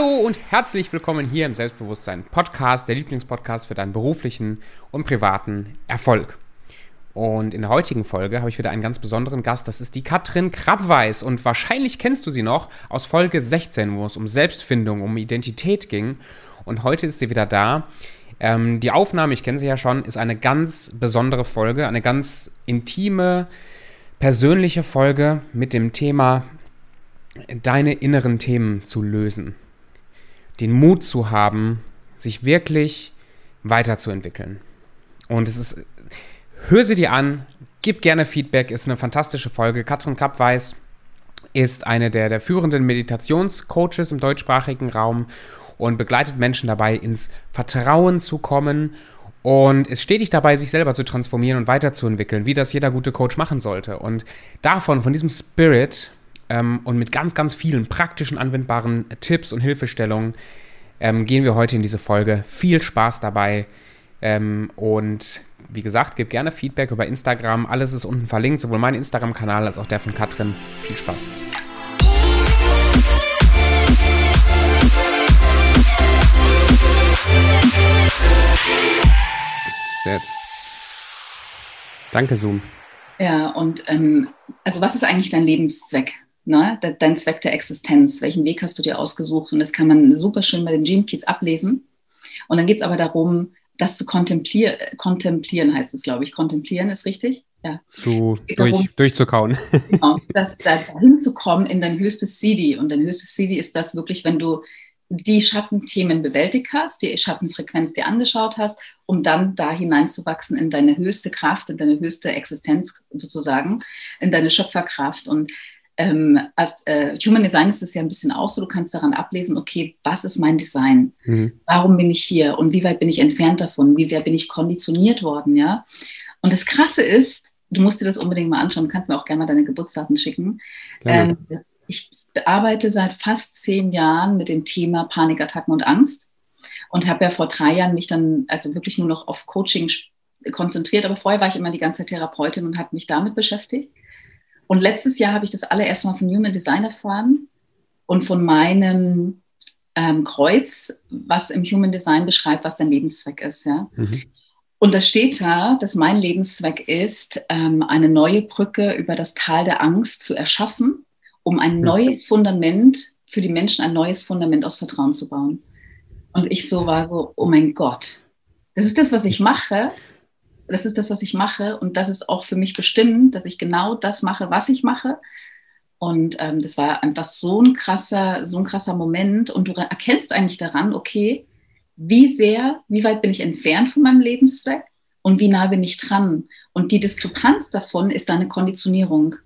Hallo und herzlich willkommen hier im Selbstbewusstsein Podcast, der Lieblingspodcast für deinen beruflichen und privaten Erfolg. Und in der heutigen Folge habe ich wieder einen ganz besonderen Gast, das ist die Katrin Krabweis und wahrscheinlich kennst du sie noch aus Folge 16, wo es um Selbstfindung, um Identität ging und heute ist sie wieder da. Ähm, die Aufnahme, ich kenne sie ja schon, ist eine ganz besondere Folge, eine ganz intime, persönliche Folge mit dem Thema deine inneren Themen zu lösen. Den Mut zu haben, sich wirklich weiterzuentwickeln. Und es ist, hör sie dir an, gib gerne Feedback, ist eine fantastische Folge. Katrin Kappweis ist eine der, der führenden Meditationscoaches im deutschsprachigen Raum und begleitet Menschen dabei, ins Vertrauen zu kommen und ist stetig dabei, sich selber zu transformieren und weiterzuentwickeln, wie das jeder gute Coach machen sollte. Und davon, von diesem Spirit, ähm, und mit ganz, ganz vielen praktischen, anwendbaren Tipps und Hilfestellungen ähm, gehen wir heute in diese Folge. Viel Spaß dabei ähm, und wie gesagt, gebt gerne Feedback über Instagram. Alles ist unten verlinkt, sowohl mein Instagram-Kanal als auch der von Katrin. Viel Spaß. Sehr. Danke, Zoom. Ja, und ähm, also was ist eigentlich dein Lebenszweck? Ne, dein Zweck der Existenz, welchen Weg hast du dir ausgesucht? Und das kann man super schön bei den Gene Keys ablesen. Und dann geht es aber darum, das zu kontemplieren, kontemplieren heißt es, glaube ich. Kontemplieren ist richtig? Ja. Zu, durch, darum, durchzukauen. Genau, das, da, dahin zu kommen in dein höchstes CD. Und dein höchstes CD ist das wirklich, wenn du die Schattenthemen bewältigt hast, die Schattenfrequenz dir angeschaut hast, um dann da hineinzuwachsen in deine höchste Kraft, in deine höchste Existenz sozusagen, in deine Schöpferkraft. Und ähm, als äh, Human Design ist es ja ein bisschen auch so, du kannst daran ablesen, okay, was ist mein Design? Mhm. Warum bin ich hier? Und wie weit bin ich entfernt davon? Wie sehr bin ich konditioniert worden? Ja. Und das Krasse ist, du musst dir das unbedingt mal anschauen, du kannst mir auch gerne mal deine Geburtsdaten schicken. Ähm, ich arbeite seit fast zehn Jahren mit dem Thema Panikattacken und Angst und habe ja vor drei Jahren mich dann also wirklich nur noch auf Coaching konzentriert, aber vorher war ich immer die ganze Zeit Therapeutin und habe mich damit beschäftigt. Und letztes Jahr habe ich das allererste Mal von Human Design erfahren und von meinem ähm, Kreuz, was im Human Design beschreibt, was dein Lebenszweck ist. Ja? Mhm. Und da steht da, dass mein Lebenszweck ist, ähm, eine neue Brücke über das Tal der Angst zu erschaffen, um ein mhm. neues Fundament für die Menschen, ein neues Fundament aus Vertrauen zu bauen. Und ich so war so, oh mein Gott, das ist das, was ich mache das ist das, was ich mache und das ist auch für mich bestimmt, dass ich genau das mache, was ich mache. Und ähm, das war einfach so ein krasser, so ein krasser Moment und du erkennst eigentlich daran, okay, wie sehr, wie weit bin ich entfernt von meinem Lebenszweck und wie nah bin ich dran? Und die Diskrepanz davon ist deine Konditionierung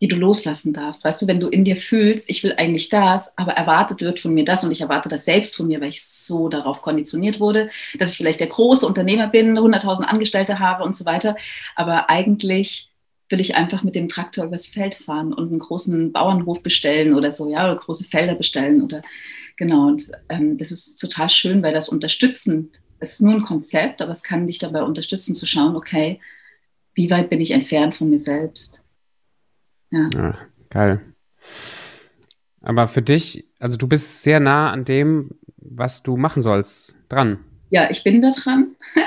die du loslassen darfst. Weißt du, wenn du in dir fühlst, ich will eigentlich das, aber erwartet wird von mir das und ich erwarte das selbst von mir, weil ich so darauf konditioniert wurde, dass ich vielleicht der große Unternehmer bin, 100.000 Angestellte habe und so weiter. Aber eigentlich will ich einfach mit dem Traktor übers Feld fahren und einen großen Bauernhof bestellen oder so, ja, oder große Felder bestellen oder genau. Und ähm, das ist total schön, weil das unterstützen, es ist nur ein Konzept, aber es kann dich dabei unterstützen zu schauen, okay, wie weit bin ich entfernt von mir selbst? Ja. ja. Geil. Aber für dich, also du bist sehr nah an dem, was du machen sollst, dran. Ja, ich bin da dran.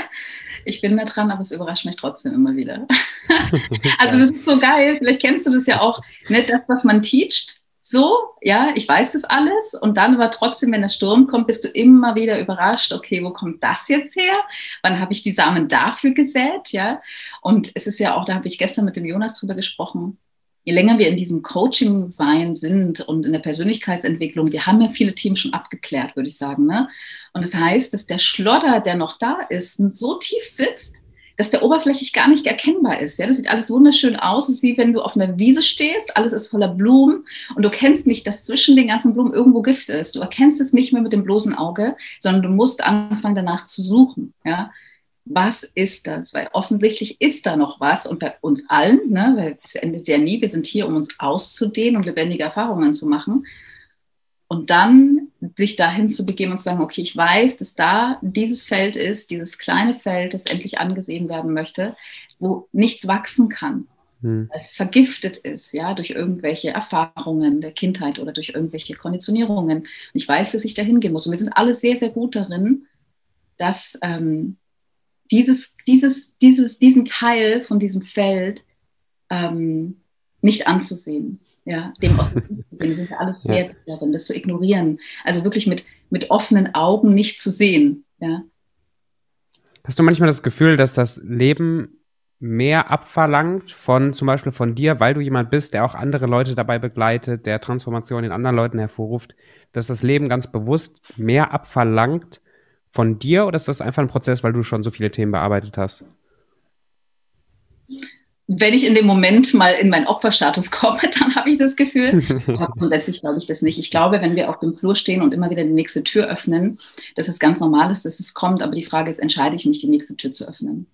Ich bin da dran, aber es überrascht mich trotzdem immer wieder. also das ist so geil. Vielleicht kennst du das ja auch. Nicht das, was man teacht, so, ja, ich weiß das alles. Und dann aber trotzdem, wenn der Sturm kommt, bist du immer wieder überrascht, okay, wo kommt das jetzt her? Wann habe ich die Samen dafür gesät? Ja. Und es ist ja auch, da habe ich gestern mit dem Jonas drüber gesprochen, je länger wir in diesem Coaching-Sein sind und in der Persönlichkeitsentwicklung, wir haben ja viele Themen schon abgeklärt, würde ich sagen. Ne? Und das heißt, dass der Schlodder, der noch da ist, so tief sitzt, dass der oberflächlich gar nicht erkennbar ist. Ja, das sieht alles wunderschön aus. Es ist wie wenn du auf einer Wiese stehst, alles ist voller Blumen und du kennst nicht, dass zwischen den ganzen Blumen irgendwo Gift ist. Du erkennst es nicht mehr mit dem bloßen Auge, sondern du musst anfangen, danach zu suchen. Ja, was ist das? Weil offensichtlich ist da noch was und bei uns allen, ne, weil es endet ja nie, wir sind hier, um uns auszudehnen und lebendige Erfahrungen zu machen. Und dann sich dahin zu begeben und zu sagen, okay, ich weiß, dass da dieses Feld ist, dieses kleine Feld, das endlich angesehen werden möchte, wo nichts wachsen kann. hm. es vergiftet ist, ja, durch irgendwelche Erfahrungen der Kindheit oder durch irgendwelche Konditionierungen. Und ich weiß, dass ich da hingehen muss. Und wir sind alle sehr, sehr gut darin, dass ähm, dieses, dieses, dieses, diesen Teil von diesem Feld ähm, nicht anzusehen. Ja, dem aus dem sind wir alle sehr ja. gut darin, das zu ignorieren. Also wirklich mit, mit offenen Augen nicht zu sehen. Ja. Hast du manchmal das Gefühl, dass das Leben mehr abverlangt von zum Beispiel von dir, weil du jemand bist, der auch andere Leute dabei begleitet, der Transformation in anderen Leuten hervorruft, dass das Leben ganz bewusst mehr abverlangt von dir oder ist das einfach ein Prozess, weil du schon so viele Themen bearbeitet hast? Wenn ich in dem Moment mal in meinen Opferstatus komme, dann habe ich das Gefühl. Aber grundsätzlich glaube ich das nicht. Ich glaube, wenn wir auf dem Flur stehen und immer wieder die nächste Tür öffnen, dass es ganz normal ist, dass es kommt. Aber die Frage ist, entscheide ich mich, die nächste Tür zu öffnen?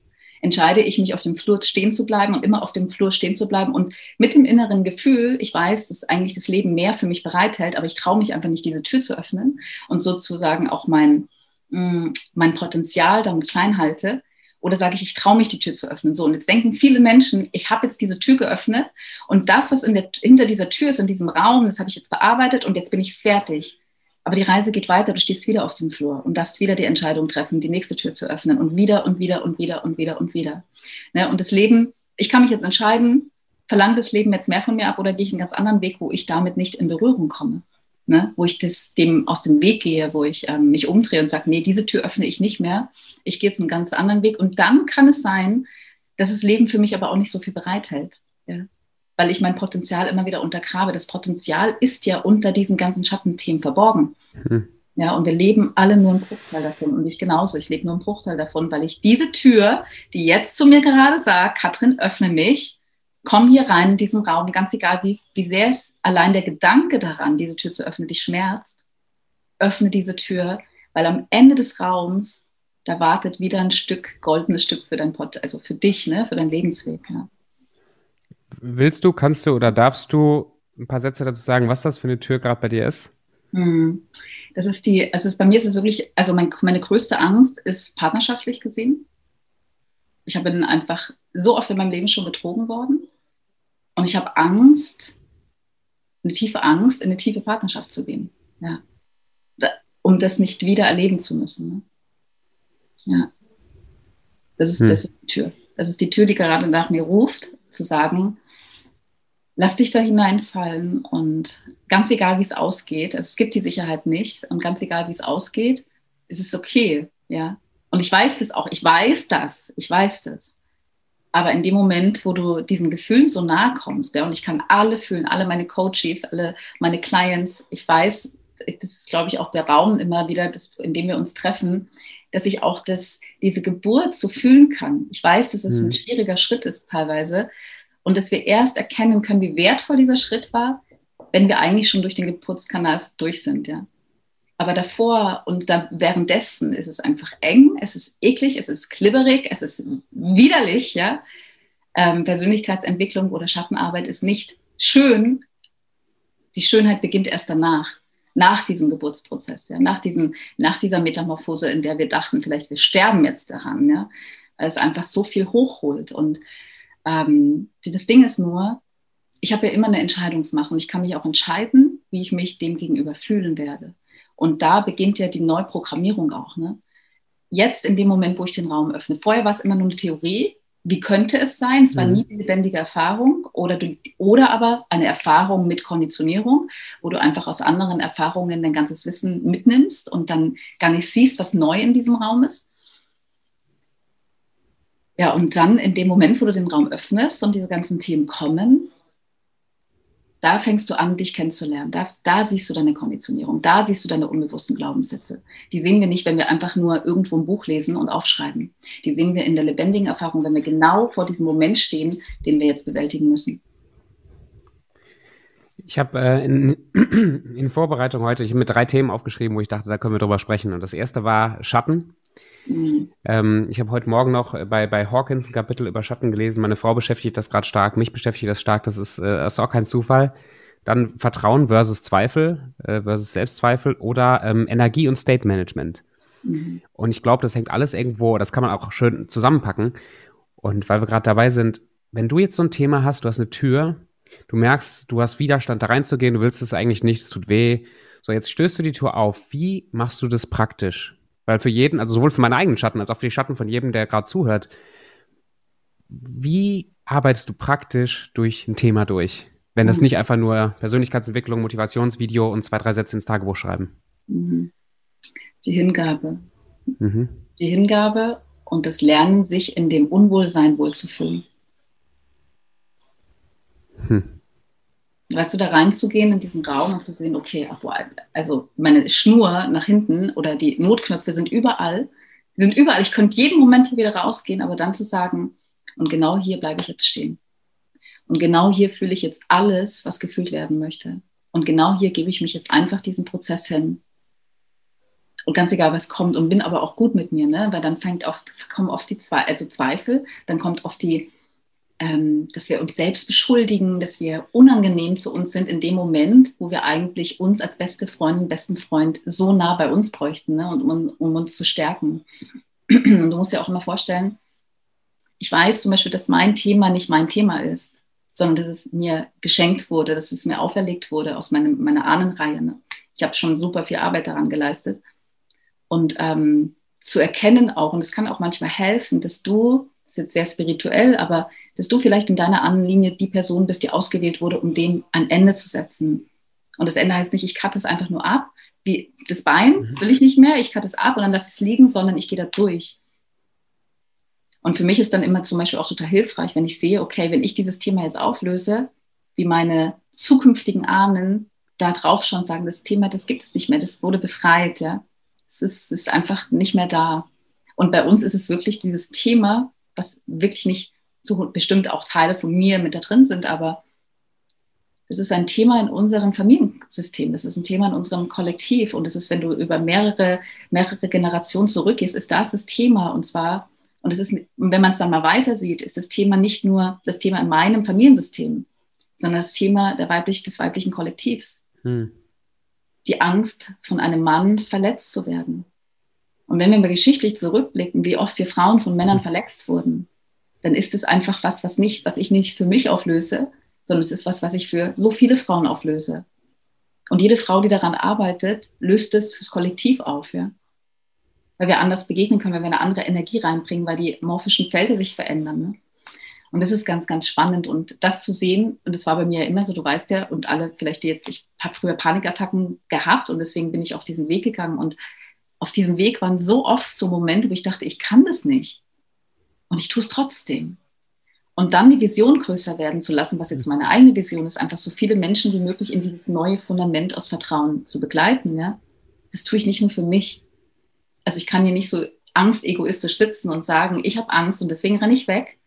entscheide ich mich auf dem Flur stehen zu bleiben und immer auf dem Flur stehen zu bleiben und mit dem inneren Gefühl, ich weiß, dass eigentlich das Leben mehr für mich bereithält, aber ich traue mich einfach nicht, diese Tür zu öffnen und sozusagen auch mein, mm, mein Potenzial damit klein halte. Oder sage ich, ich traue mich, die Tür zu öffnen. So, und jetzt denken viele Menschen, ich habe jetzt diese Tür geöffnet und das, was der, hinter dieser Tür ist, in diesem Raum, das habe ich jetzt bearbeitet und jetzt bin ich fertig. Aber die Reise geht weiter, du stehst wieder auf dem Flur und darfst wieder die Entscheidung treffen, die nächste Tür zu öffnen und wieder und wieder und wieder und wieder und wieder. Ne? Und das Leben, ich kann mich jetzt entscheiden, verlangt das Leben jetzt mehr von mir ab oder gehe ich einen ganz anderen Weg, wo ich damit nicht in Berührung komme. Ne? Wo ich das dem aus dem Weg gehe, wo ich ähm, mich umdrehe und sage, nee, diese Tür öffne ich nicht mehr. Ich gehe jetzt einen ganz anderen Weg. Und dann kann es sein, dass das Leben für mich aber auch nicht so viel bereithält. Ja? weil ich mein Potenzial immer wieder untergrabe. Das Potenzial ist ja unter diesen ganzen Schattenthemen verborgen. Mhm. Ja, und wir leben alle nur einen Bruchteil davon und ich genauso. Ich lebe nur einen Bruchteil davon, weil ich diese Tür, die jetzt zu mir gerade sagt, Katrin, öffne mich, komm hier rein in diesen Raum, ganz egal, wie, wie sehr es allein der Gedanke daran, diese Tür zu öffnen, dich schmerzt, öffne diese Tür, weil am Ende des Raums, da wartet wieder ein Stück, goldenes Stück für dein Pot, also für dich, ne, für deinen Lebensweg. Ja. Willst du, kannst du oder darfst du ein paar Sätze dazu sagen, was das für eine Tür gerade bei dir ist? Hm. Das ist die, also bei mir ist es wirklich, also mein, meine größte Angst ist partnerschaftlich gesehen. Ich habe einfach so oft in meinem Leben schon betrogen worden. Und ich habe Angst, eine tiefe Angst, in eine tiefe Partnerschaft zu gehen. Ja. Um das nicht wieder erleben zu müssen. Ne? Ja. Das ist, hm. das ist die Tür. Das ist die Tür, die gerade nach mir ruft, zu sagen, lass dich da hineinfallen und ganz egal, wie es ausgeht, also es gibt die Sicherheit nicht und ganz egal, wie es ausgeht, ist es okay, ja. Und ich weiß das auch, ich weiß das, ich weiß das. Aber in dem Moment, wo du diesen Gefühlen so nahe kommst, ja, und ich kann alle fühlen, alle meine Coaches, alle meine Clients, ich weiß, das ist, glaube ich, auch der Raum immer wieder, das, in dem wir uns treffen, dass ich auch das, diese Geburt so fühlen kann. Ich weiß, dass es mhm. ein schwieriger Schritt ist teilweise, und dass wir erst erkennen können, wie wertvoll dieser Schritt war, wenn wir eigentlich schon durch den Geburtskanal durch sind, ja. Aber davor und da währenddessen ist es einfach eng, es ist eklig, es ist klibberig, es ist widerlich, ja. Ähm, Persönlichkeitsentwicklung oder Schattenarbeit ist nicht schön. Die Schönheit beginnt erst danach, nach diesem Geburtsprozess, ja, nach, diesem, nach dieser Metamorphose, in der wir dachten, vielleicht wir sterben jetzt daran, ja, weil es einfach so viel hochholt. Und ähm, das Ding ist nur, ich habe ja immer eine Entscheidungsmacht und ich kann mich auch entscheiden, wie ich mich dem gegenüber fühlen werde. Und da beginnt ja die Neuprogrammierung auch. Ne? Jetzt in dem Moment, wo ich den Raum öffne. Vorher war es immer nur eine Theorie. Wie könnte es sein? Es war mhm. nie die lebendige Erfahrung oder, du, oder aber eine Erfahrung mit Konditionierung, wo du einfach aus anderen Erfahrungen dein ganzes Wissen mitnimmst und dann gar nicht siehst, was neu in diesem Raum ist. Ja, und dann in dem Moment, wo du den Raum öffnest und diese ganzen Themen kommen, da fängst du an, dich kennenzulernen. Da, da, siehst du deine Konditionierung, da siehst du deine unbewussten Glaubenssätze. Die sehen wir nicht, wenn wir einfach nur irgendwo ein Buch lesen und aufschreiben. Die sehen wir in der lebendigen Erfahrung, wenn wir genau vor diesem Moment stehen, den wir jetzt bewältigen müssen. Ich habe äh, in, in, Vorbereitung heute, ich habe mir drei Themen aufgeschrieben, wo ich dachte, da können wir drüber sprechen. Und das erste war Schatten. Mhm. Ähm, ich habe heute Morgen noch bei, bei Hawkins ein Kapitel über Schatten gelesen. Meine Frau beschäftigt das gerade stark, mich beschäftigt das stark. Das ist, äh, ist auch kein Zufall. Dann Vertrauen versus Zweifel äh, versus Selbstzweifel oder ähm, Energie und State Management. Mhm. Und ich glaube, das hängt alles irgendwo, das kann man auch schön zusammenpacken. Und weil wir gerade dabei sind, wenn du jetzt so ein Thema hast, du hast eine Tür, du merkst, du hast Widerstand da reinzugehen, du willst es eigentlich nicht, es tut weh. So, jetzt stößt du die Tür auf. Wie machst du das praktisch? Weil für jeden, also sowohl für meine eigenen Schatten als auch für die Schatten von jedem, der gerade zuhört, wie arbeitest du praktisch durch ein Thema durch? Wenn das mhm. nicht einfach nur Persönlichkeitsentwicklung, Motivationsvideo und zwei, drei Sätze ins Tagebuch schreiben. Mhm. Die Hingabe. Mhm. Die Hingabe und das Lernen, sich in dem Unwohlsein wohlzufühlen. Hm. Weißt du, da reinzugehen in diesen Raum und zu sehen, okay, also meine Schnur nach hinten oder die Notknöpfe sind überall. Sind überall. Ich könnte jeden Moment hier wieder rausgehen, aber dann zu sagen, und genau hier bleibe ich jetzt stehen. Und genau hier fühle ich jetzt alles, was gefühlt werden möchte. Und genau hier gebe ich mich jetzt einfach diesem Prozess hin. Und ganz egal, was kommt und bin aber auch gut mit mir, ne? weil dann fängt oft, kommen oft die Zwe also Zweifel, dann kommt oft die, dass wir uns selbst beschuldigen, dass wir unangenehm zu uns sind in dem Moment, wo wir eigentlich uns als beste Freundin, besten Freund so nah bei uns bräuchten, ne? und, um, um uns zu stärken. Und du musst dir auch immer vorstellen, ich weiß zum Beispiel, dass mein Thema nicht mein Thema ist, sondern dass es mir geschenkt wurde, dass es mir auferlegt wurde aus meinem, meiner Ahnenreihe. Ne? Ich habe schon super viel Arbeit daran geleistet. Und ähm, zu erkennen auch, und es kann auch manchmal helfen, dass du, das ist jetzt sehr spirituell, aber dass du vielleicht in deiner Ahnenlinie die Person bist, die ausgewählt wurde, um dem ein Ende zu setzen. Und das Ende heißt nicht, ich cutte es einfach nur ab, wie das Bein mhm. will ich nicht mehr, ich cutte es ab und dann lasse ich es liegen, sondern ich gehe da durch. Und für mich ist dann immer zum Beispiel auch total hilfreich, wenn ich sehe, okay, wenn ich dieses Thema jetzt auflöse, wie meine zukünftigen Ahnen da drauf schon sagen, das Thema, das gibt es nicht mehr, das wurde befreit, ja. Es ist, ist einfach nicht mehr da. Und bei uns ist es wirklich dieses Thema, was wirklich nicht so bestimmt auch Teile von mir mit da drin sind, aber es ist ein Thema in unserem Familiensystem, das ist ein Thema in unserem Kollektiv und es ist, wenn du über mehrere, mehrere Generationen zurückgehst, ist das das Thema und zwar und es ist, wenn man es dann mal weiter sieht, ist das Thema nicht nur das Thema in meinem Familiensystem, sondern das Thema der weiblich, des weiblichen Kollektivs. Hm. Die Angst, von einem Mann verletzt zu werden. Und wenn wir mal geschichtlich zurückblicken, wie oft wir Frauen von Männern verletzt wurden, dann ist es einfach was, was nicht, was ich nicht für mich auflöse, sondern es ist was, was ich für so viele Frauen auflöse. Und jede Frau, die daran arbeitet, löst es fürs Kollektiv auf. Ja? weil wir anders begegnen können, wenn wir eine andere Energie reinbringen, weil die morphischen Felder sich verändern. Ne? Und das ist ganz, ganz spannend. Und das zu sehen, und das war bei mir immer so, du weißt ja, und alle vielleicht jetzt, ich habe früher Panikattacken gehabt und deswegen bin ich auf diesen Weg gegangen. Und auf diesem Weg waren so oft so Momente, wo ich dachte, ich kann das nicht. Und ich tue es trotzdem. Und dann die Vision größer werden zu lassen, was jetzt meine eigene Vision ist, einfach so viele Menschen wie möglich in dieses neue Fundament aus Vertrauen zu begleiten. Ja? Das tue ich nicht nur für mich, also ich kann hier nicht so angstegoistisch sitzen und sagen, ich habe Angst und deswegen renne ich weg.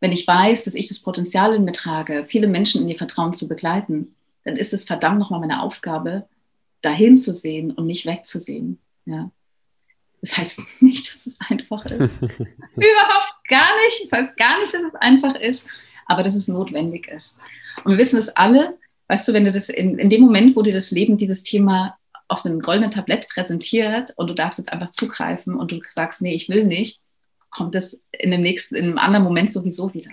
Wenn ich weiß, dass ich das Potenzial in mir trage, viele Menschen in ihr Vertrauen zu begleiten, dann ist es verdammt nochmal meine Aufgabe, dahin zu sehen und nicht wegzusehen. Ja. Das heißt nicht, dass es einfach ist. Überhaupt gar nicht. Das heißt gar nicht, dass es einfach ist, aber dass es notwendig ist. Und wir wissen es alle, weißt du, wenn du das in, in dem Moment, wo dir das Leben dieses Thema auf einem goldenen Tablett präsentiert und du darfst jetzt einfach zugreifen und du sagst, nee, ich will nicht, kommt das in dem nächsten, in einem anderen Moment sowieso wieder.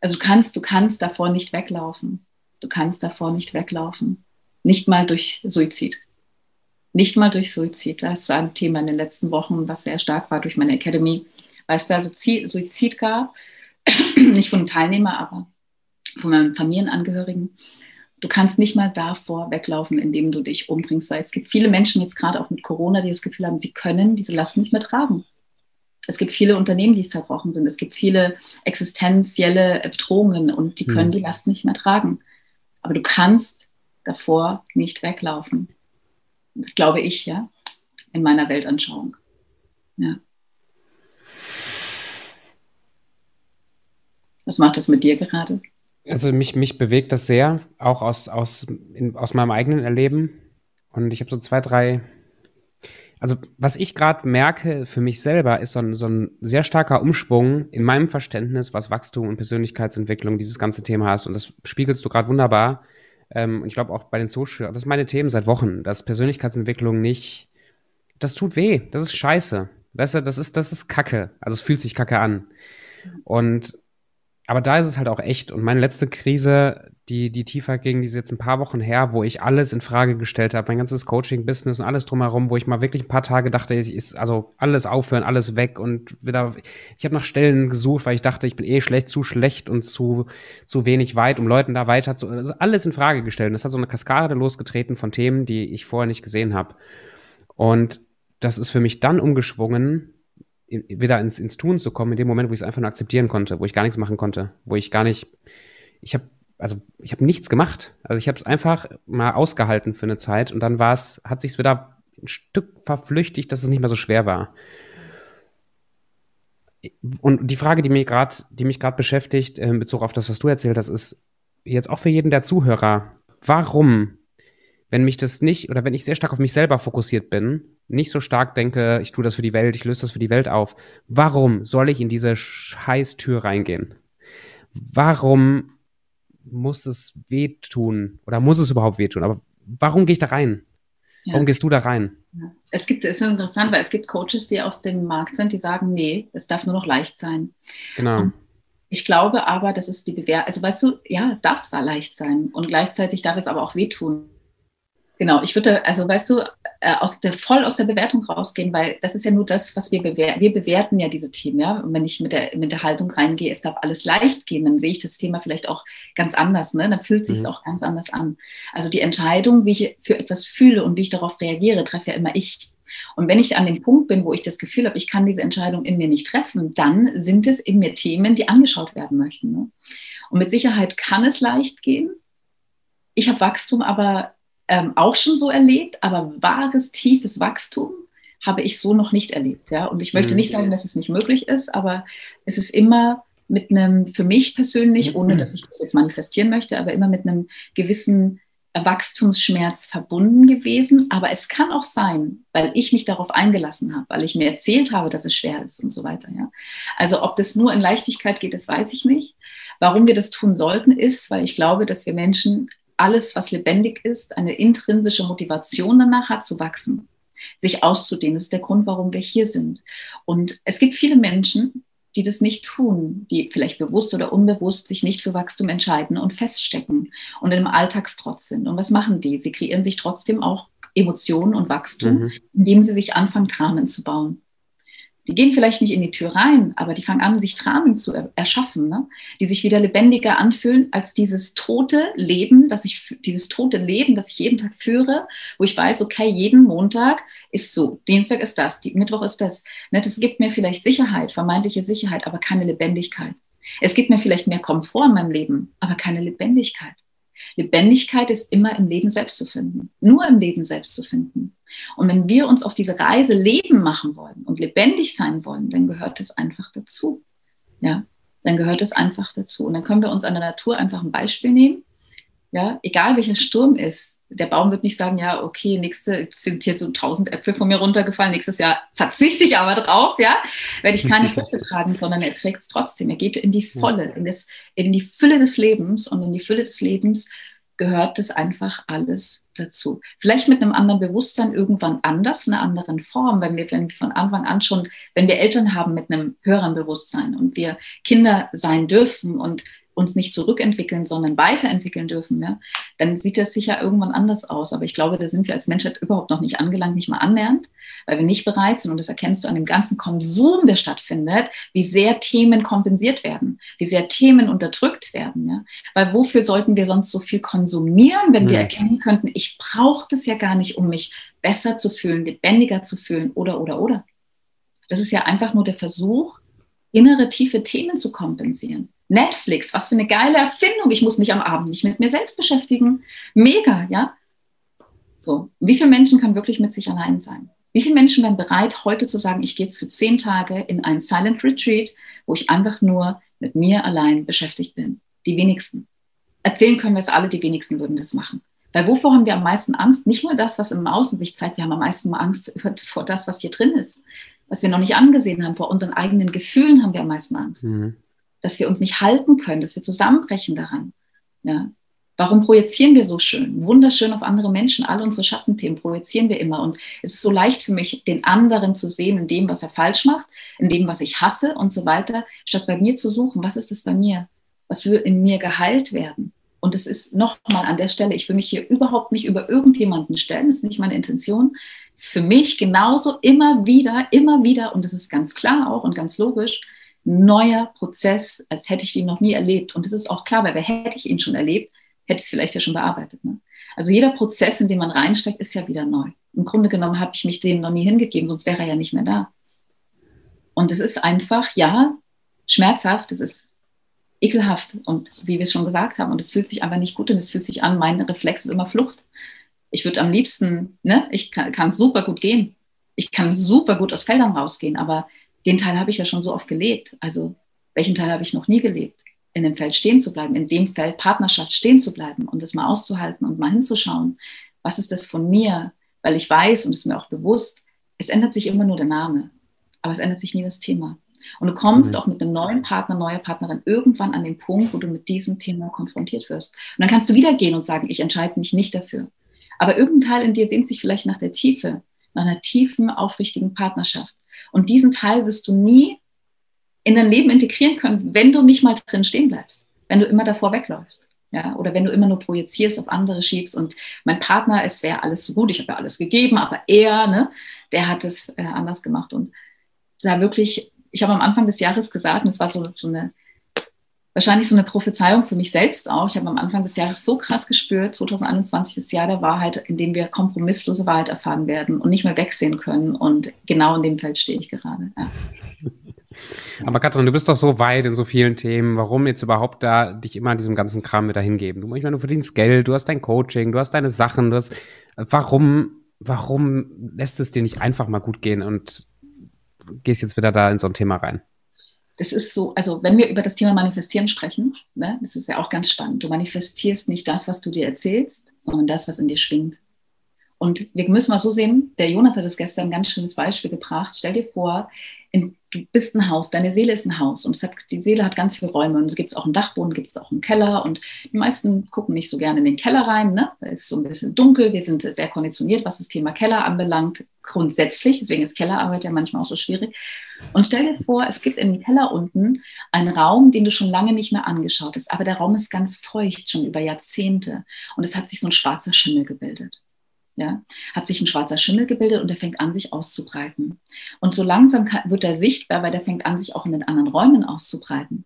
Also du kannst, du kannst davor nicht weglaufen. Du kannst davor nicht weglaufen. Nicht mal durch Suizid. Nicht mal durch Suizid. Das war ein Thema in den letzten Wochen, was sehr stark war durch meine Academy, weil es da Suizid gab. nicht von den Teilnehmern, aber von meinen Familienangehörigen. Du kannst nicht mal davor weglaufen, indem du dich umbringst, weil es gibt viele Menschen jetzt gerade auch mit Corona, die das Gefühl haben, sie können diese Last nicht mehr tragen. Es gibt viele Unternehmen, die zerbrochen sind. Es gibt viele existenzielle Bedrohungen und die können mhm. die Last nicht mehr tragen. Aber du kannst davor nicht weglaufen. Glaube ich, ja, in meiner Weltanschauung. Ja. Was macht das mit dir gerade? Also mich, mich bewegt das sehr, auch aus, aus, in, aus meinem eigenen Erleben. Und ich habe so zwei, drei. Also, was ich gerade merke für mich selber, ist so ein, so ein sehr starker Umschwung in meinem Verständnis, was Wachstum und Persönlichkeitsentwicklung dieses ganze Thema ist. Und das spiegelst du gerade wunderbar. Ähm, und ich glaube auch bei den Social, das sind meine Themen seit Wochen, dass Persönlichkeitsentwicklung nicht, das tut weh, das ist scheiße. Weißt du, das ist, das ist Kacke. Also es fühlt sich Kacke an. Und aber da ist es halt auch echt. Und meine letzte Krise, die, die tiefer ging, die ist jetzt ein paar Wochen her, wo ich alles in Frage gestellt habe, mein ganzes Coaching-Business und alles drumherum, wo ich mal wirklich ein paar Tage dachte, ich ist also alles aufhören, alles weg und wieder. Ich habe nach Stellen gesucht, weil ich dachte, ich bin eh schlecht, zu schlecht und zu, zu wenig weit, um Leuten da weiter zu. Also alles in Frage gestellt. Und das hat so eine Kaskade losgetreten von Themen, die ich vorher nicht gesehen habe. Und das ist für mich dann umgeschwungen, wieder ins, ins Tun zu kommen, in dem Moment, wo ich es einfach nur akzeptieren konnte, wo ich gar nichts machen konnte, wo ich gar nicht, ich habe, also ich habe nichts gemacht. Also ich habe es einfach mal ausgehalten für eine Zeit und dann war es, hat sich wieder ein Stück verflüchtigt, dass es nicht mehr so schwer war. Und die Frage, die mich gerade, die mich gerade beschäftigt in Bezug auf das, was du erzählt hast, ist jetzt auch für jeden der Zuhörer: Warum wenn mich das nicht oder wenn ich sehr stark auf mich selber fokussiert bin, nicht so stark denke, ich tue das für die Welt, ich löse das für die Welt auf, warum soll ich in diese scheiß Tür reingehen? Warum muss es wehtun oder muss es überhaupt wehtun? Aber warum gehe ich da rein? Ja. Warum gehst du da rein? Es gibt, es ist interessant, weil es gibt Coaches, die auf dem Markt sind, die sagen, nee, es darf nur noch leicht sein. Genau. Und ich glaube aber, das ist die Bewehr, also weißt du, ja, darf es leicht sein und gleichzeitig darf es aber auch wehtun. Genau, ich würde, also weißt du, äh, aus der, voll aus der Bewertung rausgehen, weil das ist ja nur das, was wir bewerten. Wir bewerten ja diese Themen, ja. Und wenn ich mit der, mit der Haltung reingehe, es darf alles leicht gehen, dann sehe ich das Thema vielleicht auch ganz anders, ne? Dann fühlt sich es mhm. auch ganz anders an. Also die Entscheidung, wie ich für etwas fühle und wie ich darauf reagiere, treffe ja immer ich. Und wenn ich an dem Punkt bin, wo ich das Gefühl habe, ich kann diese Entscheidung in mir nicht treffen, dann sind es in mir Themen, die angeschaut werden möchten. Ne? Und mit Sicherheit kann es leicht gehen. Ich habe Wachstum aber ähm, auch schon so erlebt, aber wahres, tiefes Wachstum habe ich so noch nicht erlebt. Ja? Und ich möchte nicht sagen, dass es nicht möglich ist, aber es ist immer mit einem, für mich persönlich, ohne dass ich das jetzt manifestieren möchte, aber immer mit einem gewissen Wachstumsschmerz verbunden gewesen. Aber es kann auch sein, weil ich mich darauf eingelassen habe, weil ich mir erzählt habe, dass es schwer ist und so weiter. Ja? Also ob das nur in Leichtigkeit geht, das weiß ich nicht. Warum wir das tun sollten, ist, weil ich glaube, dass wir Menschen alles, was lebendig ist, eine intrinsische Motivation danach hat zu wachsen, sich auszudehnen. Das ist der Grund, warum wir hier sind. Und es gibt viele Menschen, die das nicht tun, die vielleicht bewusst oder unbewusst sich nicht für Wachstum entscheiden und feststecken und im Alltagstrotz sind. Und was machen die? Sie kreieren sich trotzdem auch Emotionen und Wachstum, mhm. indem sie sich anfangen, Dramen zu bauen die gehen vielleicht nicht in die Tür rein, aber die fangen an, sich Dramen zu erschaffen, ne? die sich wieder lebendiger anfühlen als dieses tote Leben, das ich, dieses tote Leben, das ich jeden Tag führe, wo ich weiß, okay, jeden Montag ist so, Dienstag ist das, Mittwoch ist das. Ne? Das gibt mir vielleicht Sicherheit, vermeintliche Sicherheit, aber keine Lebendigkeit. Es gibt mir vielleicht mehr Komfort in meinem Leben, aber keine Lebendigkeit. Lebendigkeit ist immer im Leben selbst zu finden, nur im Leben selbst zu finden. Und wenn wir uns auf diese Reise Leben machen wollen und lebendig sein wollen, dann gehört das einfach dazu. Ja, dann gehört es einfach dazu. Und dann können wir uns an der Natur einfach ein Beispiel nehmen. Ja, egal welcher Sturm ist, der Baum wird nicht sagen, ja, okay, nächste sind hier so tausend Äpfel von mir runtergefallen, nächstes Jahr verzichte ich aber drauf, ja, werde ich keine Früchte tragen, sondern er trägt es trotzdem. Er geht in die Volle, in, das, in die Fülle des Lebens und in die Fülle des Lebens gehört das einfach alles dazu. Vielleicht mit einem anderen Bewusstsein irgendwann anders, in einer anderen Form, wenn wir, wenn wir von Anfang an schon, wenn wir Eltern haben mit einem höheren Bewusstsein und wir Kinder sein dürfen und uns nicht zurückentwickeln, sondern weiterentwickeln dürfen, ja, dann sieht das sicher irgendwann anders aus. Aber ich glaube, da sind wir als Menschheit überhaupt noch nicht angelangt, nicht mal annähernd, weil wir nicht bereit sind, und das erkennst du an dem ganzen Konsum, der stattfindet, wie sehr Themen kompensiert werden, wie sehr Themen unterdrückt werden. Ja? Weil wofür sollten wir sonst so viel konsumieren, wenn wir erkennen könnten, ich brauche das ja gar nicht, um mich besser zu fühlen, lebendiger zu fühlen oder, oder, oder. Das ist ja einfach nur der Versuch, innere tiefe Themen zu kompensieren. Netflix, was für eine geile Erfindung. Ich muss mich am Abend nicht mit mir selbst beschäftigen. Mega, ja. So, wie viele Menschen können wirklich mit sich allein sein? Wie viele Menschen wären bereit, heute zu sagen, ich gehe jetzt für zehn Tage in ein Silent Retreat, wo ich einfach nur mit mir allein beschäftigt bin? Die wenigsten. Erzählen können wir es alle, die wenigsten würden das machen. Weil wovor haben wir am meisten Angst? Nicht nur das, was im Außen sich zeigt, wir haben am meisten Angst vor das, was hier drin ist, was wir noch nicht angesehen haben. Vor unseren eigenen Gefühlen haben wir am meisten Angst. Mhm dass wir uns nicht halten können, dass wir zusammenbrechen daran. Ja. Warum projizieren wir so schön, wunderschön auf andere Menschen? Alle unsere Schattenthemen projizieren wir immer. Und es ist so leicht für mich, den anderen zu sehen in dem, was er falsch macht, in dem, was ich hasse und so weiter, statt bei mir zu suchen, was ist das bei mir? Was will in mir geheilt werden? Und es ist nochmal an der Stelle, ich will mich hier überhaupt nicht über irgendjemanden stellen, das ist nicht meine Intention. Es ist für mich genauso immer wieder, immer wieder, und das ist ganz klar auch und ganz logisch, neuer Prozess, als hätte ich ihn noch nie erlebt. Und das ist auch klar, weil hätte ich ihn schon erlebt, hätte ich es vielleicht ja schon bearbeitet. Ne? Also jeder Prozess, in den man reinsteckt, ist ja wieder neu. Im Grunde genommen habe ich mich dem noch nie hingegeben, sonst wäre er ja nicht mehr da. Und es ist einfach, ja, schmerzhaft, es ist ekelhaft und wie wir es schon gesagt haben, und es fühlt sich einfach nicht gut und es fühlt sich an, mein Reflex ist immer Flucht. Ich würde am liebsten, ne, ich kann, kann super gut gehen. Ich kann super gut aus Feldern rausgehen, aber den Teil habe ich ja schon so oft gelebt. Also welchen Teil habe ich noch nie gelebt? In dem Feld stehen zu bleiben, in dem Feld Partnerschaft stehen zu bleiben und das mal auszuhalten und mal hinzuschauen, was ist das von mir? Weil ich weiß und es ist mir auch bewusst, es ändert sich immer nur der Name, aber es ändert sich nie das Thema. Und du kommst mhm. auch mit einem neuen Partner, neuer Partnerin irgendwann an den Punkt, wo du mit diesem Thema konfrontiert wirst. Und dann kannst du wieder gehen und sagen, ich entscheide mich nicht dafür. Aber irgendein Teil in dir sehnt sich vielleicht nach der Tiefe, nach einer tiefen, aufrichtigen Partnerschaft. Und diesen Teil wirst du nie in dein Leben integrieren können, wenn du nicht mal drin stehen bleibst, wenn du immer davor wegläufst. Ja, oder wenn du immer nur projizierst, auf andere schiebst und mein Partner, es wäre alles gut, ich habe ja alles gegeben, aber er, ne, der hat es äh, anders gemacht. Und da wirklich, ich habe am Anfang des Jahres gesagt, und es war so, so eine wahrscheinlich so eine Prophezeiung für mich selbst auch. Ich habe am Anfang des Jahres so krass gespürt, 2021 ist das Jahr der Wahrheit, in dem wir kompromisslose Wahrheit erfahren werden und nicht mehr wegsehen können. Und genau in dem Feld stehe ich gerade. Ja. Aber Katrin, du bist doch so weit in so vielen Themen. Warum jetzt überhaupt da dich immer an diesem ganzen Kram mit dahin geben? Du, ich meine, du verdienst Geld, du hast dein Coaching, du hast deine Sachen, du hast, warum, warum lässt es dir nicht einfach mal gut gehen und gehst jetzt wieder da in so ein Thema rein? Das ist so, also wenn wir über das Thema Manifestieren sprechen, ne, das ist ja auch ganz spannend. Du manifestierst nicht das, was du dir erzählst, sondern das, was in dir schwingt. Und wir müssen mal so sehen, der Jonas hat es gestern ein ganz schönes Beispiel gebracht. Stell dir vor, in, du bist ein Haus, deine Seele ist ein Haus und hat, die Seele hat ganz viele Räume und es gibt auch einen Dachboden, gibt es auch einen Keller und die meisten gucken nicht so gerne in den Keller rein, ne? Da ist so ein bisschen dunkel, wir sind sehr konditioniert, was das Thema Keller anbelangt, grundsätzlich, deswegen ist Kellerarbeit ja manchmal auch so schwierig. Und stell dir vor, es gibt in dem Keller unten einen Raum, den du schon lange nicht mehr angeschaut hast, aber der Raum ist ganz feucht, schon über Jahrzehnte und es hat sich so ein schwarzer Schimmel gebildet ja, hat sich ein schwarzer Schimmel gebildet und der fängt an, sich auszubreiten. Und so langsam wird er sichtbar, weil der fängt an, sich auch in den anderen Räumen auszubreiten.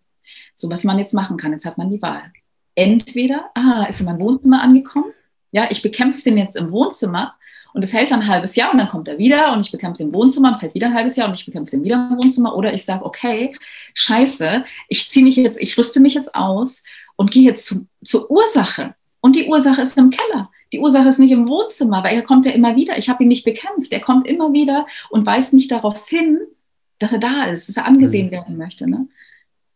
So, was man jetzt machen kann, jetzt hat man die Wahl. Entweder, ah, ist in meinem Wohnzimmer angekommen, ja, ich bekämpfe den jetzt im Wohnzimmer und es hält dann ein halbes Jahr und dann kommt er wieder und ich bekämpfe den Wohnzimmer und es hält wieder ein halbes Jahr und ich bekämpfe den wieder im Wohnzimmer. Oder ich sage, okay, scheiße, ich ziehe mich jetzt, ich rüste mich jetzt aus und gehe jetzt zu, zur Ursache. Und die Ursache ist im Keller. Die Ursache ist nicht im Wohnzimmer, weil er kommt ja immer wieder. Ich habe ihn nicht bekämpft. Er kommt immer wieder und weist mich darauf hin, dass er da ist, dass er angesehen mhm. werden möchte. Ne?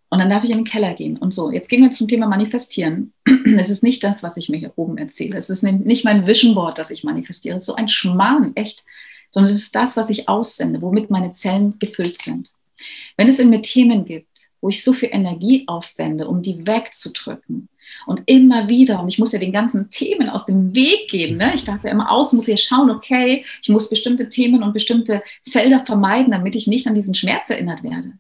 Und dann darf ich in den Keller gehen. Und so, jetzt gehen wir zum Thema Manifestieren. Es ist nicht das, was ich mir hier oben erzähle. Es ist nicht mein Vision Board, das ich manifestiere. Es ist so ein Schmarrn, echt. Sondern es ist das, was ich aussende, womit meine Zellen gefüllt sind. Wenn es in mir Themen gibt, wo ich so viel Energie aufwende, um die wegzudrücken, und immer wieder, und ich muss ja den ganzen Themen aus dem Weg gehen. Ne? Ich dachte immer aus, muss hier schauen, okay, ich muss bestimmte Themen und bestimmte Felder vermeiden, damit ich nicht an diesen Schmerz erinnert werde.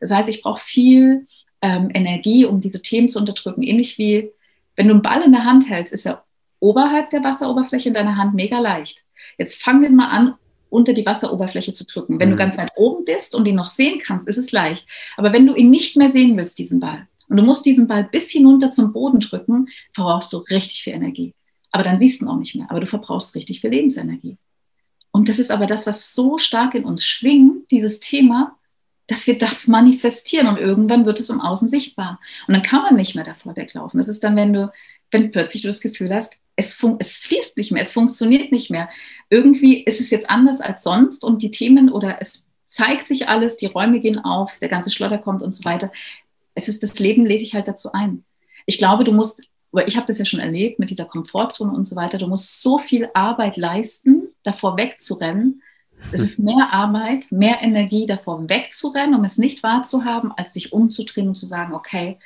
Das heißt, ich brauche viel ähm, Energie, um diese Themen zu unterdrücken. Ähnlich wie, wenn du einen Ball in der Hand hältst, ist er oberhalb der Wasseroberfläche in deiner Hand mega leicht. Jetzt fang den mal an, unter die Wasseroberfläche zu drücken. Wenn mhm. du ganz weit oben bist und ihn noch sehen kannst, ist es leicht. Aber wenn du ihn nicht mehr sehen willst, diesen Ball, und du musst diesen Ball bis hinunter zum Boden drücken, verbrauchst du richtig viel Energie. Aber dann siehst du ihn auch nicht mehr. Aber du verbrauchst richtig viel Lebensenergie. Und das ist aber das, was so stark in uns schwingt, dieses Thema, dass wir das manifestieren und irgendwann wird es im Außen sichtbar. Und dann kann man nicht mehr davor weglaufen. Das ist dann, wenn du, wenn plötzlich du das Gefühl hast, es, es fließt nicht mehr, es funktioniert nicht mehr. Irgendwie ist es jetzt anders als sonst und die Themen oder es zeigt sich alles, die Räume gehen auf, der ganze Schlotter kommt und so weiter es ist das Leben lädt dich halt dazu ein. Ich glaube, du musst, weil ich habe das ja schon erlebt mit dieser Komfortzone und so weiter, du musst so viel Arbeit leisten, davor wegzurennen. Es ist mehr Arbeit, mehr Energie, davor wegzurennen, um es nicht wahrzuhaben, als sich umzudrehen und zu sagen, okay,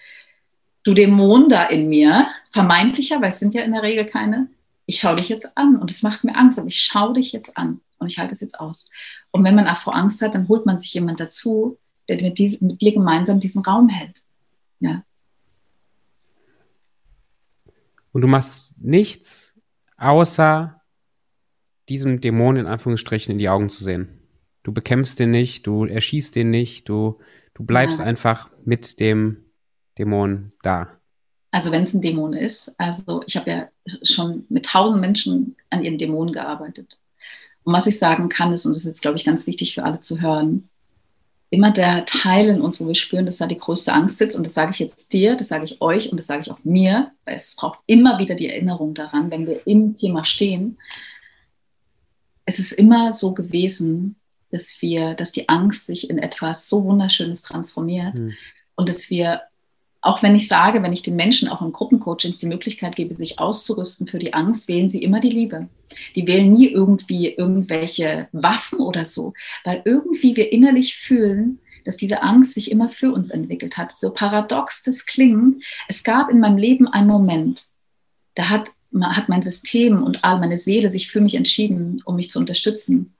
du Dämon da in mir, vermeintlicher, weil es sind ja in der Regel keine, ich schaue dich jetzt an und es macht mir Angst, aber ich schaue dich jetzt an und ich halte es jetzt aus. Und wenn man auch vor Angst hat, dann holt man sich jemand dazu, der mit, dies, mit dir gemeinsam diesen Raum hält. Ja. und du machst nichts, außer diesem Dämon in Anführungsstrichen in die Augen zu sehen. Du bekämpfst den nicht, du erschießt den nicht, du, du bleibst ja. einfach mit dem Dämon da. Also wenn es ein Dämon ist, also ich habe ja schon mit tausend Menschen an ihren Dämonen gearbeitet. Und was ich sagen kann ist, und das ist jetzt, glaube ich, ganz wichtig für alle zu hören, immer der Teil in uns, wo wir spüren, dass da die größte Angst sitzt, und das sage ich jetzt dir, das sage ich euch und das sage ich auch mir, weil es braucht immer wieder die Erinnerung daran, wenn wir im Thema stehen. Es ist immer so gewesen, dass wir, dass die Angst sich in etwas so Wunderschönes transformiert hm. und dass wir auch wenn ich sage, wenn ich den Menschen auch in Gruppencoachings die Möglichkeit gebe, sich auszurüsten für die Angst, wählen sie immer die Liebe. Die wählen nie irgendwie irgendwelche Waffen oder so, weil irgendwie wir innerlich fühlen, dass diese Angst sich immer für uns entwickelt hat. So paradox das klingt, es gab in meinem Leben einen Moment, da hat, hat mein System und all meine Seele sich für mich entschieden, um mich zu unterstützen.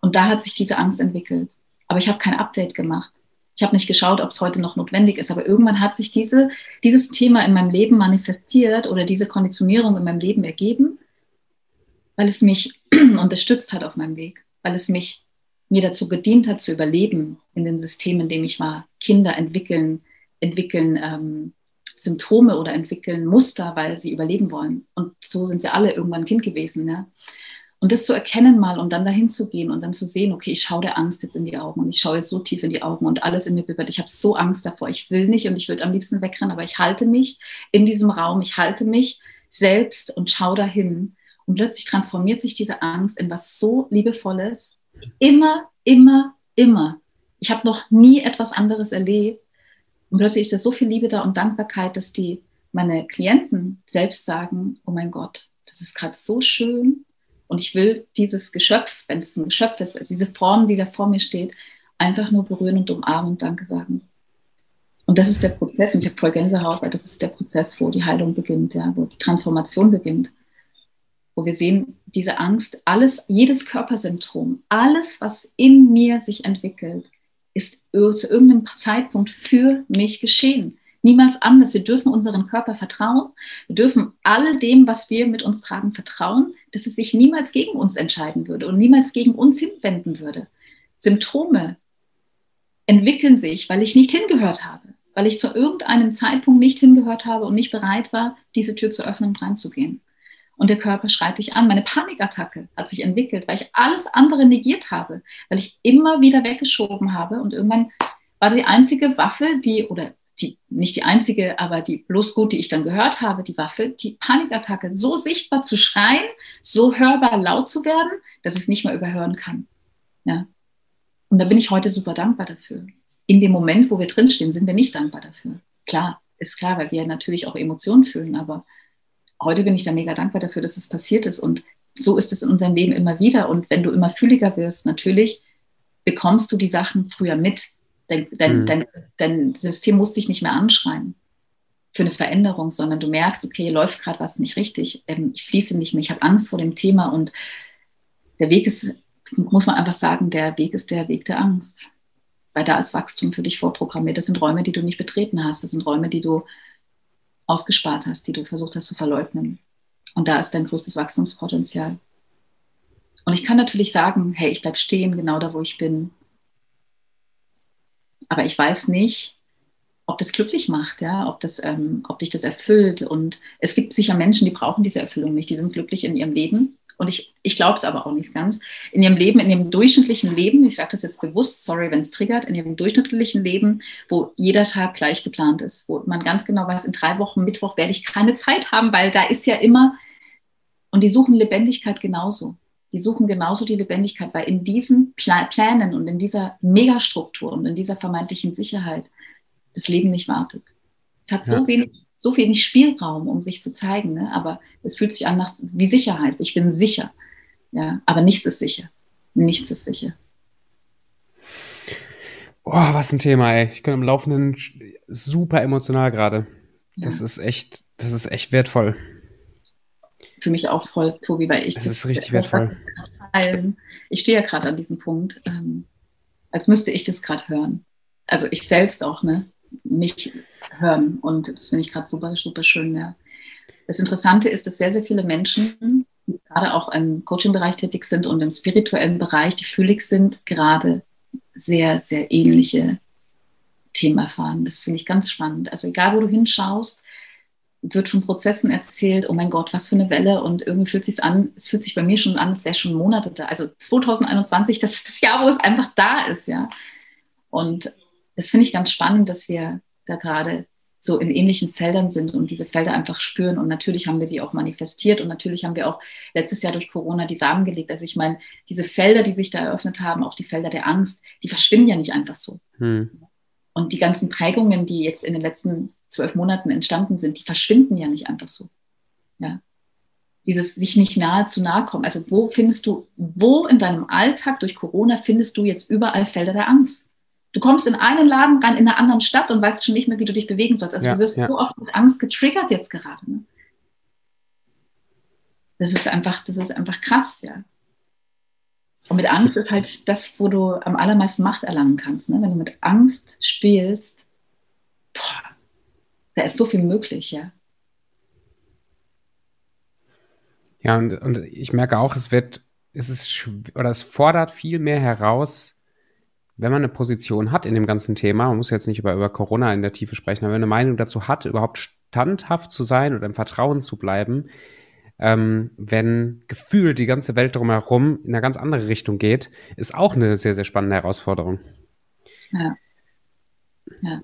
Und da hat sich diese Angst entwickelt. Aber ich habe kein Update gemacht. Ich habe nicht geschaut, ob es heute noch notwendig ist, aber irgendwann hat sich diese, dieses Thema in meinem Leben manifestiert oder diese Konditionierung in meinem Leben ergeben, weil es mich unterstützt hat auf meinem Weg, weil es mich mir dazu gedient hat, zu überleben in den Systemen, in dem ich war. Kinder entwickeln, entwickeln ähm, Symptome oder entwickeln Muster, weil sie überleben wollen. Und so sind wir alle irgendwann Kind gewesen. Ja? Und das zu erkennen mal und dann dahin zu gehen und dann zu sehen, okay, ich schaue der Angst jetzt in die Augen und ich schaue so tief in die Augen und alles in mir bibbert. Ich habe so Angst davor. Ich will nicht und ich würde am liebsten wegrennen, aber ich halte mich in diesem Raum, ich halte mich selbst und schaue dahin. Und plötzlich transformiert sich diese Angst in was so Liebevolles. Immer, immer, immer. Ich habe noch nie etwas anderes erlebt. Und plötzlich ist da so viel Liebe da und Dankbarkeit, dass die meine Klienten selbst sagen, oh mein Gott, das ist gerade so schön und ich will dieses Geschöpf, wenn es ein Geschöpf ist, also diese Form, die da vor mir steht, einfach nur berühren und umarmen und Danke sagen. Und das ist der Prozess, und ich habe voll Gänsehaut, weil das ist der Prozess, wo die Heilung beginnt, ja, wo die Transformation beginnt. Wo wir sehen, diese Angst, alles, jedes Körpersymptom, alles, was in mir sich entwickelt, ist zu irgendeinem Zeitpunkt für mich geschehen niemals anders. Wir dürfen unseren Körper vertrauen. Wir dürfen all dem, was wir mit uns tragen, vertrauen, dass es sich niemals gegen uns entscheiden würde und niemals gegen uns hinwenden würde. Symptome entwickeln sich, weil ich nicht hingehört habe, weil ich zu irgendeinem Zeitpunkt nicht hingehört habe und nicht bereit war, diese Tür zu öffnen und reinzugehen. Und der Körper schreit dich an. Meine Panikattacke hat sich entwickelt, weil ich alles andere negiert habe, weil ich immer wieder weggeschoben habe und irgendwann war die einzige Waffe, die, oder die, nicht die einzige, aber die bloß gut, die ich dann gehört habe, die Waffe, die Panikattacke so sichtbar zu schreien, so hörbar laut zu werden, dass ich es nicht mehr überhören kann. Ja. Und da bin ich heute super dankbar dafür. In dem Moment, wo wir drinstehen, sind wir nicht dankbar dafür. Klar, ist klar, weil wir natürlich auch Emotionen fühlen, aber heute bin ich da mega dankbar dafür, dass es passiert ist. Und so ist es in unserem Leben immer wieder. Und wenn du immer fühliger wirst, natürlich bekommst du die Sachen früher mit. Dein, dein, mhm. dein, dein System muss dich nicht mehr anschreien für eine Veränderung, sondern du merkst, okay, läuft gerade was nicht richtig, ähm, ich fließe nicht mehr, ich habe Angst vor dem Thema und der Weg ist, muss man einfach sagen, der Weg ist der Weg der Angst. Weil da ist Wachstum für dich vorprogrammiert. Das sind Räume, die du nicht betreten hast. Das sind Räume, die du ausgespart hast, die du versucht hast zu verleugnen. Und da ist dein größtes Wachstumspotenzial. Und ich kann natürlich sagen, hey, ich bleibe stehen, genau da, wo ich bin. Aber ich weiß nicht, ob das glücklich macht, ja, ob, das, ähm, ob dich das erfüllt. Und es gibt sicher Menschen, die brauchen diese Erfüllung nicht, die sind glücklich in ihrem Leben. Und ich, ich glaube es aber auch nicht ganz. In ihrem Leben, in ihrem durchschnittlichen Leben, ich sage das jetzt bewusst, sorry, wenn es triggert, in ihrem durchschnittlichen Leben, wo jeder Tag gleich geplant ist, wo man ganz genau weiß, in drei Wochen, Mittwoch werde ich keine Zeit haben, weil da ist ja immer, und die suchen Lebendigkeit genauso die suchen genauso die Lebendigkeit, weil in diesen Plänen und in dieser Megastruktur und in dieser vermeintlichen Sicherheit das Leben nicht wartet. Es hat ja. so wenig so wenig Spielraum, um sich zu zeigen, ne? aber es fühlt sich an nach, wie Sicherheit. Ich bin sicher, ja, aber nichts ist sicher. Nichts ist sicher. Boah, was ein Thema, ey. Ich bin am Laufenden super emotional gerade. Das ja. ist echt, das ist echt wertvoll für mich auch voll, Tobi, weil ich das, das ist richtig wertvoll. Teilen. Ich stehe ja gerade an diesem Punkt, ähm, als müsste ich das gerade hören. Also ich selbst auch, ne? Mich hören. Und das finde ich gerade super, super schön, ja. Das Interessante ist, dass sehr, sehr viele Menschen, die gerade auch im Coaching-Bereich tätig sind und im spirituellen Bereich, die fühlig sind, gerade sehr, sehr ähnliche Themen erfahren. Das finde ich ganz spannend. Also egal, wo du hinschaust, wird von Prozessen erzählt, oh mein Gott, was für eine Welle und irgendwie fühlt es sich an, es fühlt sich bei mir schon an, als wäre schon Monate da. Also 2021, das ist das Jahr, wo es einfach da ist, ja. Und das finde ich ganz spannend, dass wir da gerade so in ähnlichen Feldern sind und diese Felder einfach spüren. Und natürlich haben wir sie auch manifestiert und natürlich haben wir auch letztes Jahr durch Corona die Samen gelegt. Also ich meine, diese Felder, die sich da eröffnet haben, auch die Felder der Angst, die verschwinden ja nicht einfach so. Hm. Und die ganzen Prägungen, die jetzt in den letzten zwölf Monaten entstanden sind, die verschwinden ja nicht einfach so. Ja. Dieses sich nicht nahe zu nahe kommen. Also wo findest du, wo in deinem Alltag durch Corona findest du jetzt überall Felder der Angst? Du kommst in einen Laden rein, in einer anderen Stadt und weißt schon nicht mehr, wie du dich bewegen sollst. Also ja, du wirst ja. so oft mit Angst getriggert jetzt gerade. Ne? Das ist einfach, das ist einfach krass, ja. Und mit Angst ist halt das, wo du am allermeisten Macht erlangen kannst. Ne? Wenn du mit Angst spielst, boah, da ist so viel möglich, ja. Ja, und, und ich merke auch, es wird, es ist, oder es fordert viel mehr heraus, wenn man eine Position hat in dem ganzen Thema, man muss jetzt nicht über, über Corona in der Tiefe sprechen, aber wenn man eine Meinung dazu hat, überhaupt standhaft zu sein oder im Vertrauen zu bleiben, ähm, wenn gefühlt die ganze Welt drumherum in eine ganz andere Richtung geht, ist auch eine sehr, sehr spannende Herausforderung. Ja. Ja.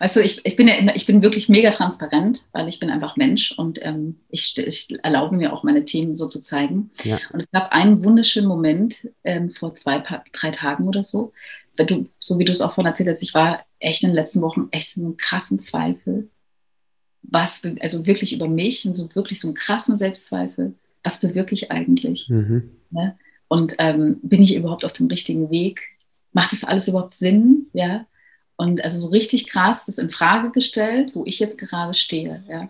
Weißt du, ich, ich bin ja immer, ich bin wirklich mega transparent, weil ich bin einfach Mensch und ähm, ich, ich, erlaube mir auch meine Themen so zu zeigen. Ja. Und es gab einen wunderschönen Moment ähm, vor zwei, drei Tagen oder so, wenn du, so wie du es auch vorhin erzählt hast, ich war echt in den letzten Wochen echt in einem krassen Zweifel. Was, also wirklich über mich und so wirklich so einen krassen Selbstzweifel. Was bewirke ich eigentlich? Mhm. Ne? Und ähm, bin ich überhaupt auf dem richtigen Weg? Macht das alles überhaupt Sinn? Ja. Und also so richtig krass das in Frage gestellt, wo ich jetzt gerade stehe. Ja.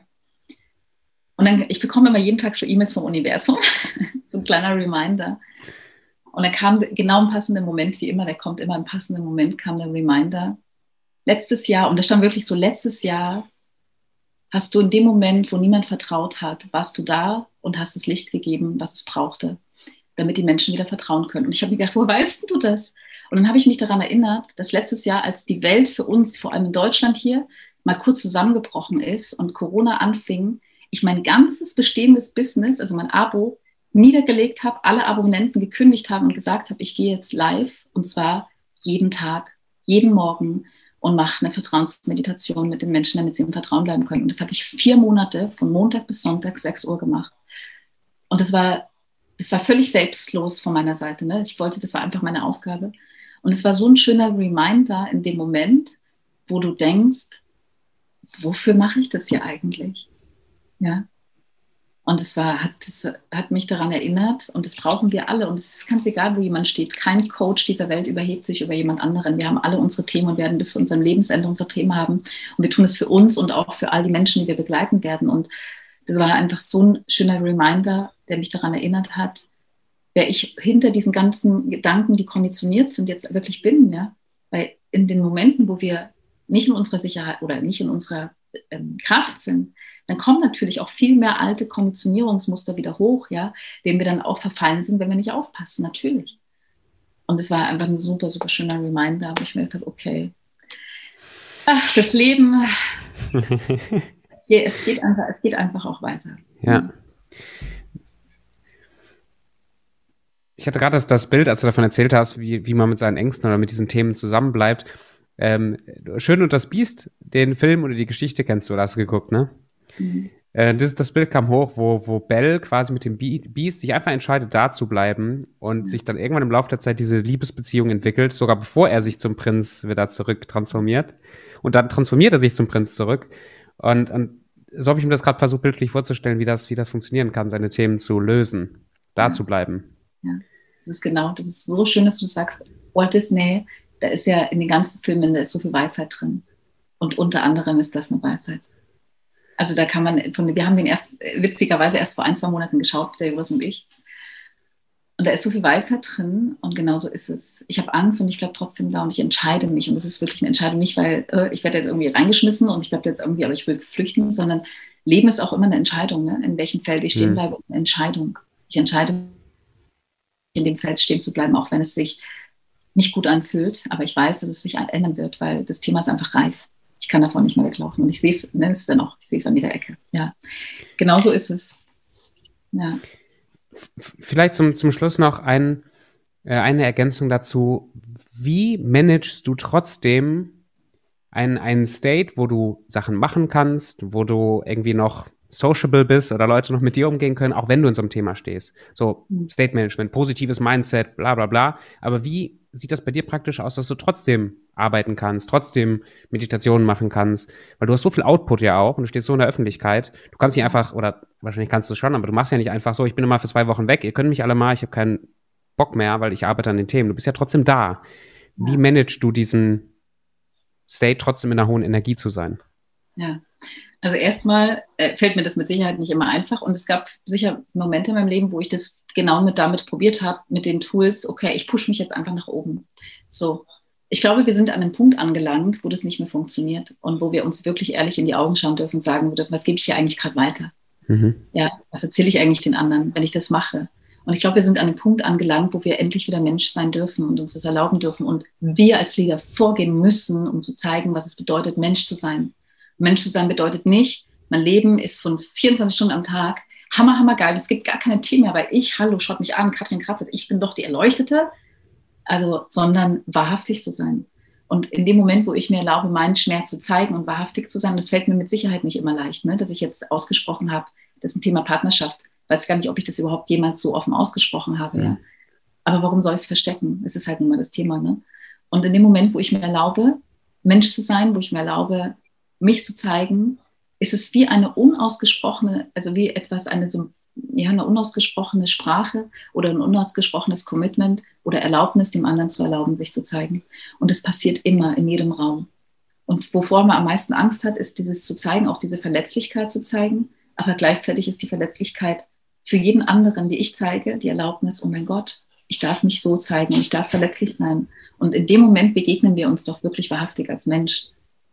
Und dann, ich bekomme immer jeden Tag so E-Mails vom Universum, so ein kleiner Reminder. Und dann kam genau im passenden Moment, wie immer, der kommt immer im passenden Moment, kam der Reminder. Letztes Jahr, und da stand wirklich so, letztes Jahr hast du in dem Moment, wo niemand vertraut hat, warst du da und hast das Licht gegeben, was es brauchte, damit die Menschen wieder vertrauen können. Und ich habe mir gedacht, wo weißt du das? Und dann habe ich mich daran erinnert, dass letztes Jahr, als die Welt für uns, vor allem in Deutschland hier, mal kurz zusammengebrochen ist und Corona anfing, ich mein ganzes bestehendes Business, also mein Abo, niedergelegt habe, alle Abonnenten gekündigt habe und gesagt habe, ich gehe jetzt live und zwar jeden Tag, jeden Morgen und mache eine Vertrauensmeditation mit den Menschen, damit sie im Vertrauen bleiben können. Und das habe ich vier Monate von Montag bis Sonntag 6 Uhr gemacht. Und das war, das war völlig selbstlos von meiner Seite. Ne? Ich wollte, das war einfach meine Aufgabe. Und es war so ein schöner Reminder in dem Moment, wo du denkst, wofür mache ich das hier eigentlich? Ja. Und es war, hat, das hat mich daran erinnert und das brauchen wir alle. Und es ist ganz egal, wo jemand steht. Kein Coach dieser Welt überhebt sich über jemand anderen. Wir haben alle unsere Themen und werden bis zu unserem Lebensende unsere Themen haben. Und wir tun es für uns und auch für all die Menschen, die wir begleiten werden. Und das war einfach so ein schöner Reminder, der mich daran erinnert hat, wer ich hinter diesen ganzen Gedanken, die konditioniert sind, jetzt wirklich bin. Ja? Weil in den Momenten, wo wir nicht in unserer Sicherheit oder nicht in unserer ähm, Kraft sind, dann kommen natürlich auch viel mehr alte Konditionierungsmuster wieder hoch, ja, denen wir dann auch verfallen sind, wenn wir nicht aufpassen, natürlich. Und es war einfach ein super, super schöner Reminder, wo ich mir gedacht habe, okay, ach, das Leben, es, geht einfach, es geht einfach auch weiter. Ja. Ich hatte gerade das, das, Bild, als du davon erzählt hast, wie, wie man mit seinen Ängsten oder mit diesen Themen zusammenbleibt. Ähm, Schön und das Biest, den Film oder die Geschichte kennst du, oder hast du geguckt, ne? Mhm. Äh, das, das Bild kam hoch, wo, wo Bell quasi mit dem Biest sich einfach entscheidet, da zu bleiben und mhm. sich dann irgendwann im Laufe der Zeit diese Liebesbeziehung entwickelt, sogar bevor er sich zum Prinz wieder zurück transformiert. Und dann transformiert er sich zum Prinz zurück. Und, und so habe ich mir das gerade versucht, bildlich vorzustellen, wie das, wie das funktionieren kann, seine Themen zu lösen, da ja. zu bleiben. Ja, das ist genau, das ist so schön, dass du sagst, Walt Disney, da ist ja in den ganzen Filmen, da ist so viel Weisheit drin. Und unter anderem ist das eine Weisheit. Also da kann man, von, wir haben den erst witzigerweise erst vor ein, zwei Monaten geschaut, der Joris und ich. Und da ist so viel Weisheit drin und genauso ist es. Ich habe Angst und ich bleibe trotzdem da und ich entscheide mich. Und das ist wirklich eine Entscheidung, nicht weil äh, ich werde jetzt irgendwie reingeschmissen und ich bleibe jetzt irgendwie, aber ich will flüchten, sondern Leben ist auch immer eine Entscheidung. Ne? In welchem Feld ich stehen mhm. bleibe, ist eine Entscheidung. Ich entscheide, in dem Feld stehen zu bleiben, auch wenn es sich nicht gut anfühlt. Aber ich weiß, dass es sich ändern wird, weil das Thema ist einfach reif. Ich kann davon nicht mehr weglaufen. Und ich sehe es, ne, es dann auch, ich sehe es an jeder Ecke. Ja, genau so ist es. Ja. Vielleicht zum, zum Schluss noch ein, äh, eine Ergänzung dazu. Wie managst du trotzdem ein, ein State, wo du Sachen machen kannst, wo du irgendwie noch sociable bist oder Leute noch mit dir umgehen können, auch wenn du in so einem Thema stehst. So mhm. State Management, positives Mindset, bla bla bla. Aber wie sieht das bei dir praktisch aus, dass du trotzdem arbeiten kannst, trotzdem Meditationen machen kannst? Weil du hast so viel Output ja auch und du stehst so in der Öffentlichkeit. Du kannst nicht einfach, oder wahrscheinlich kannst du es schon, aber du machst ja nicht einfach so, ich bin immer für zwei Wochen weg, ihr könnt mich alle mal, ich habe keinen Bock mehr, weil ich arbeite an den Themen. Du bist ja trotzdem da. Wie managst du diesen State trotzdem in einer hohen Energie zu sein? Ja, also erstmal äh, fällt mir das mit Sicherheit nicht immer einfach und es gab sicher Momente in meinem Leben, wo ich das genau mit damit probiert habe, mit den Tools, okay, ich pushe mich jetzt einfach nach oben. So, ich glaube, wir sind an einem Punkt angelangt, wo das nicht mehr funktioniert und wo wir uns wirklich ehrlich in die Augen schauen dürfen und sagen dürfen, was gebe ich hier eigentlich gerade weiter? Mhm. Ja, was erzähle ich eigentlich den anderen, wenn ich das mache? Und ich glaube, wir sind an einem Punkt angelangt, wo wir endlich wieder Mensch sein dürfen und uns das erlauben dürfen. Und wir als Leader vorgehen müssen, um zu zeigen, was es bedeutet, Mensch zu sein. Mensch zu sein bedeutet nicht, mein Leben ist von 24 Stunden am Tag hammer, hammer geil. Es gibt gar keine Themen mehr, weil ich, hallo, schaut mich an, Katrin Krappes, ich bin doch die Erleuchtete. Also, sondern wahrhaftig zu sein. Und in dem Moment, wo ich mir erlaube, meinen Schmerz zu zeigen und wahrhaftig zu sein, das fällt mir mit Sicherheit nicht immer leicht, ne? dass ich jetzt ausgesprochen habe, das ist ein Thema Partnerschaft weiß gar nicht, ob ich das überhaupt jemals so offen ausgesprochen habe. Ja. ja. Aber warum soll ich es verstecken? Es ist halt nun mal das Thema. Ne? Und in dem Moment, wo ich mir erlaube, Mensch zu sein, wo ich mir erlaube, mich zu zeigen, ist es wie eine unausgesprochene, also wie etwas, eine, ja, eine unausgesprochene Sprache oder ein unausgesprochenes Commitment oder Erlaubnis, dem anderen zu erlauben, sich zu zeigen. Und es passiert immer in jedem Raum. Und wovor man am meisten Angst hat, ist dieses zu zeigen, auch diese Verletzlichkeit zu zeigen. Aber gleichzeitig ist die Verletzlichkeit für jeden anderen, die ich zeige, die Erlaubnis, oh mein Gott, ich darf mich so zeigen, ich darf verletzlich sein. Und in dem Moment begegnen wir uns doch wirklich wahrhaftig als Mensch.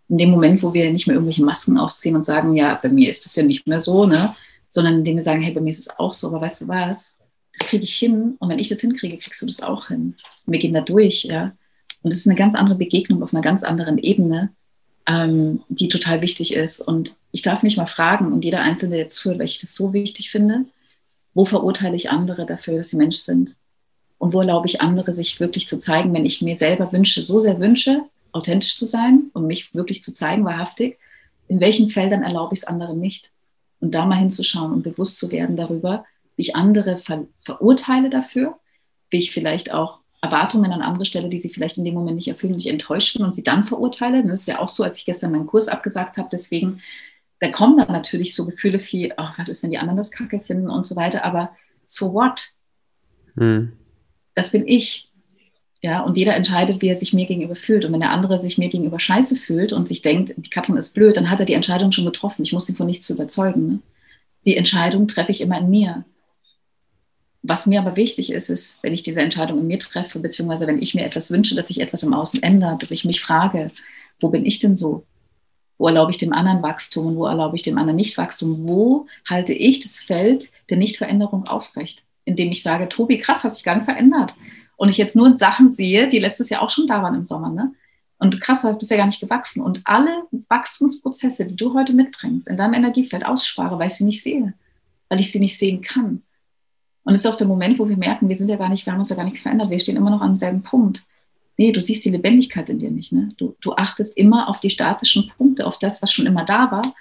In dem Moment, wo wir nicht mehr irgendwelche Masken aufziehen und sagen, ja, bei mir ist das ja nicht mehr so, ne? sondern indem wir sagen, hey, bei mir ist es auch so, aber weißt du was, das kriege ich hin und wenn ich das hinkriege, kriegst du das auch hin. Und wir gehen da durch, ja. Und es ist eine ganz andere Begegnung auf einer ganz anderen Ebene, ähm, die total wichtig ist. Und ich darf mich mal fragen und jeder Einzelne, der jetzt zuhört, weil ich das so wichtig finde, wo verurteile ich andere dafür, dass sie Mensch sind? Und wo erlaube ich andere, sich wirklich zu zeigen, wenn ich mir selber wünsche, so sehr wünsche, authentisch zu sein und mich wirklich zu zeigen, wahrhaftig, in welchen Feldern erlaube ich es anderen nicht? Und da mal hinzuschauen und bewusst zu werden darüber, wie ich andere ver verurteile dafür, wie ich vielleicht auch Erwartungen an andere stelle, die sie vielleicht in dem Moment nicht erfüllen und ich enttäuscht bin und sie dann verurteile. Das ist ja auch so, als ich gestern meinen Kurs abgesagt habe. Deswegen da kommen dann natürlich so Gefühle wie, oh, was ist, wenn die anderen das Kacke finden und so weiter, aber so what? Hm. Das bin ich. Ja, und jeder entscheidet, wie er sich mir gegenüber fühlt. Und wenn der andere sich mir gegenüber scheiße fühlt und sich denkt, die Katrin ist blöd, dann hat er die Entscheidung schon getroffen. Ich muss ihn von nichts zu überzeugen. Ne? Die Entscheidung treffe ich immer in mir. Was mir aber wichtig ist, ist, wenn ich diese Entscheidung in mir treffe, beziehungsweise wenn ich mir etwas wünsche, dass sich etwas im Außen ändert, dass ich mich frage, wo bin ich denn so? Wo erlaube ich dem anderen Wachstum und wo erlaube ich dem anderen nicht Wachstum? Wo halte ich das Feld der Nichtveränderung aufrecht? Indem ich sage, Tobi, krass, hast dich gar nicht verändert. Und ich jetzt nur Sachen sehe, die letztes Jahr auch schon da waren im Sommer. Ne? Und krass, du hast bisher gar nicht gewachsen. Und alle Wachstumsprozesse, die du heute mitbringst, in deinem Energiefeld ausspare, weil ich sie nicht sehe. Weil ich sie nicht sehen kann. Und es ist auch der Moment, wo wir merken, wir sind ja gar nicht, wir haben uns ja gar nicht verändert, wir stehen immer noch am selben Punkt. Nee, du siehst die Lebendigkeit in dir nicht. Ne? Du, du achtest immer auf die statischen Punkte, auf das, was schon immer da war.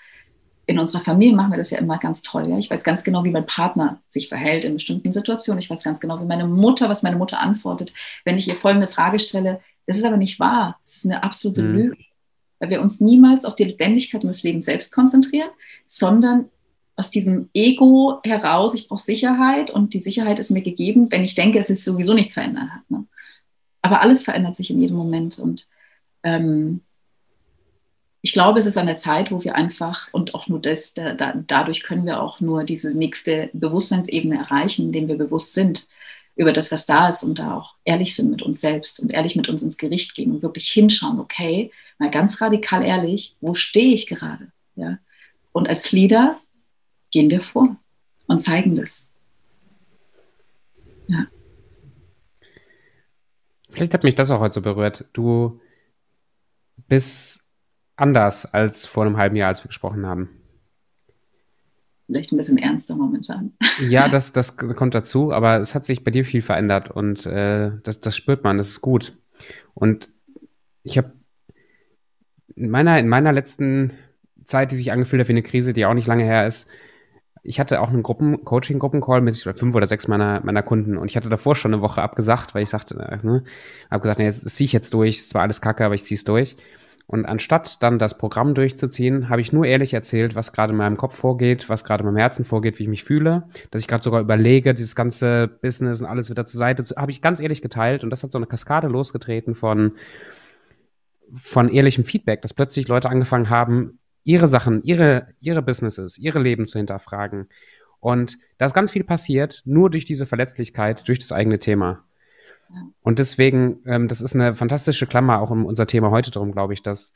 In unserer Familie machen wir das ja immer ganz toll. Ja? Ich weiß ganz genau, wie mein Partner sich verhält in bestimmten Situationen. Ich weiß ganz genau, wie meine Mutter, was meine Mutter antwortet, wenn ich ihr folgende Frage stelle. Das ist aber nicht wahr. Das ist eine absolute mhm. Lüge. Weil wir uns niemals auf die Lebendigkeit und das Leben selbst konzentrieren, sondern aus diesem Ego heraus, ich brauche Sicherheit und die Sicherheit ist mir gegeben, wenn ich denke, es ist sowieso nichts verändert hat. Ne? aber alles verändert sich in jedem Moment. Und ähm, ich glaube, es ist an der Zeit, wo wir einfach, und auch nur das, da, da, dadurch können wir auch nur diese nächste Bewusstseinsebene erreichen, indem wir bewusst sind über das, was da ist und da auch ehrlich sind mit uns selbst und ehrlich mit uns ins Gericht gehen und wirklich hinschauen, okay, mal ganz radikal ehrlich, wo stehe ich gerade? Ja? Und als Leader gehen wir vor und zeigen das. Ja. Vielleicht hat mich das auch heute so berührt. Du bist anders als vor einem halben Jahr, als wir gesprochen haben. Vielleicht ein bisschen ernster momentan. Ja, das, das kommt dazu, aber es hat sich bei dir viel verändert und äh, das, das spürt man, das ist gut. Und ich habe in meiner, in meiner letzten Zeit, die sich angefühlt hat wie eine Krise, die auch nicht lange her ist, ich hatte auch einen Gruppen, Coaching-Gruppencall mit fünf oder sechs meiner, meiner Kunden und ich hatte davor schon eine Woche abgesagt, weil ich sagte, äh, ne, habe gesagt, das, das ziehe ich jetzt durch, es war alles kacke, aber ich ziehe es durch. Und anstatt dann das Programm durchzuziehen, habe ich nur ehrlich erzählt, was gerade in meinem Kopf vorgeht, was gerade in meinem Herzen vorgeht, wie ich mich fühle, dass ich gerade sogar überlege, dieses ganze Business und alles wieder zur Seite, habe ich ganz ehrlich geteilt und das hat so eine Kaskade losgetreten von, von ehrlichem Feedback, dass plötzlich Leute angefangen haben, ihre Sachen, ihre, ihre Businesses, ihre Leben zu hinterfragen. Und da ist ganz viel passiert, nur durch diese Verletzlichkeit, durch das eigene Thema. Und deswegen, ähm, das ist eine fantastische Klammer auch um unser Thema heute drum, glaube ich, dass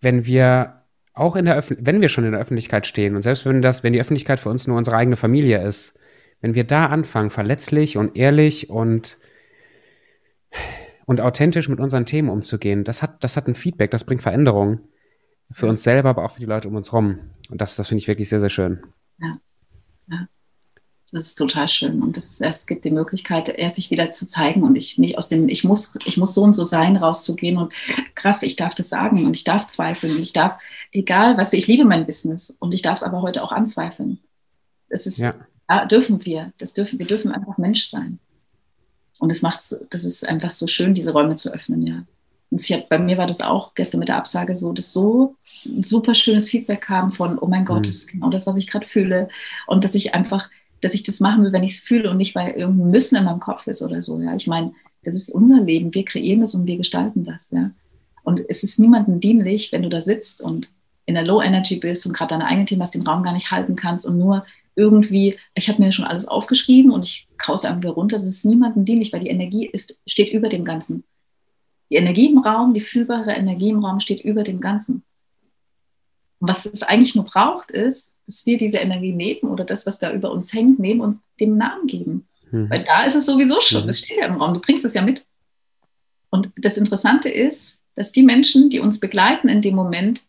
wenn wir auch in der Öff wenn wir schon in der Öffentlichkeit stehen und selbst wenn das, wenn die Öffentlichkeit für uns nur unsere eigene Familie ist, wenn wir da anfangen, verletzlich und ehrlich und und authentisch mit unseren Themen umzugehen, das hat, das hat ein Feedback, das bringt Veränderung für uns selber, aber auch für die Leute um uns rum. Und das, das finde ich wirklich sehr, sehr schön. Ja. ja. Das ist total schön. Und ist, es gibt die Möglichkeit, er sich wieder zu zeigen und ich nicht aus dem, ich muss, ich muss so und so sein, rauszugehen und krass, ich darf das sagen und ich darf zweifeln und ich darf, egal, weißt du, ich liebe mein Business und ich darf es aber heute auch anzweifeln. Das ist, ja. da dürfen wir, das dürfen, wir dürfen einfach Mensch sein. Und das macht, das ist einfach so schön, diese Räume zu öffnen, ja. Und hat, bei mir war das auch gestern mit der Absage so, dass so ein super schönes Feedback kam von, oh mein Gott, mhm. das ist genau das, was ich gerade fühle. Und dass ich einfach, dass ich das machen will, wenn ich es fühle und nicht, weil irgendein Müssen in meinem Kopf ist oder so, ja. Ich meine, das ist unser Leben, wir kreieren das und wir gestalten das, ja. Und es ist niemandem dienlich, wenn du da sitzt und in der Low Energy bist und gerade deine eigenen Themen hast, den Raum gar nicht halten kannst und nur irgendwie, ich habe mir schon alles aufgeschrieben und ich krause einfach runter. Das ist niemandem dienlich, weil die Energie ist, steht über dem Ganzen. Die Energie im Raum, die fühlbare Energie im Raum steht über dem Ganzen. Und was es eigentlich nur braucht, ist, dass wir diese Energie nehmen oder das, was da über uns hängt, nehmen und dem Namen geben. Mhm. Weil da ist es sowieso schon, es mhm. steht ja im Raum, du bringst es ja mit. Und das Interessante ist, dass die Menschen, die uns begleiten in dem Moment,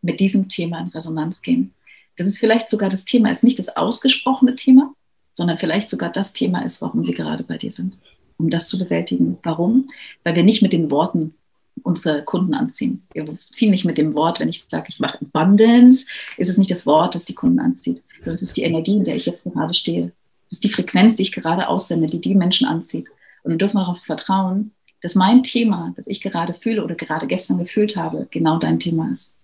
mit diesem Thema in Resonanz gehen dass es vielleicht sogar das Thema ist, nicht das ausgesprochene Thema, sondern vielleicht sogar das Thema ist, warum sie gerade bei dir sind, um das zu bewältigen. Warum? Weil wir nicht mit den Worten unsere Kunden anziehen. Wir ziehen nicht mit dem Wort, wenn ich sage, ich mache Abundance, ist es nicht das Wort, das die Kunden anzieht. Das ist die Energie, in der ich jetzt gerade stehe. Das ist die Frequenz, die ich gerade aussende, die die Menschen anzieht. Und wir dürfen darauf vertrauen, dass mein Thema, das ich gerade fühle oder gerade gestern gefühlt habe, genau dein Thema ist.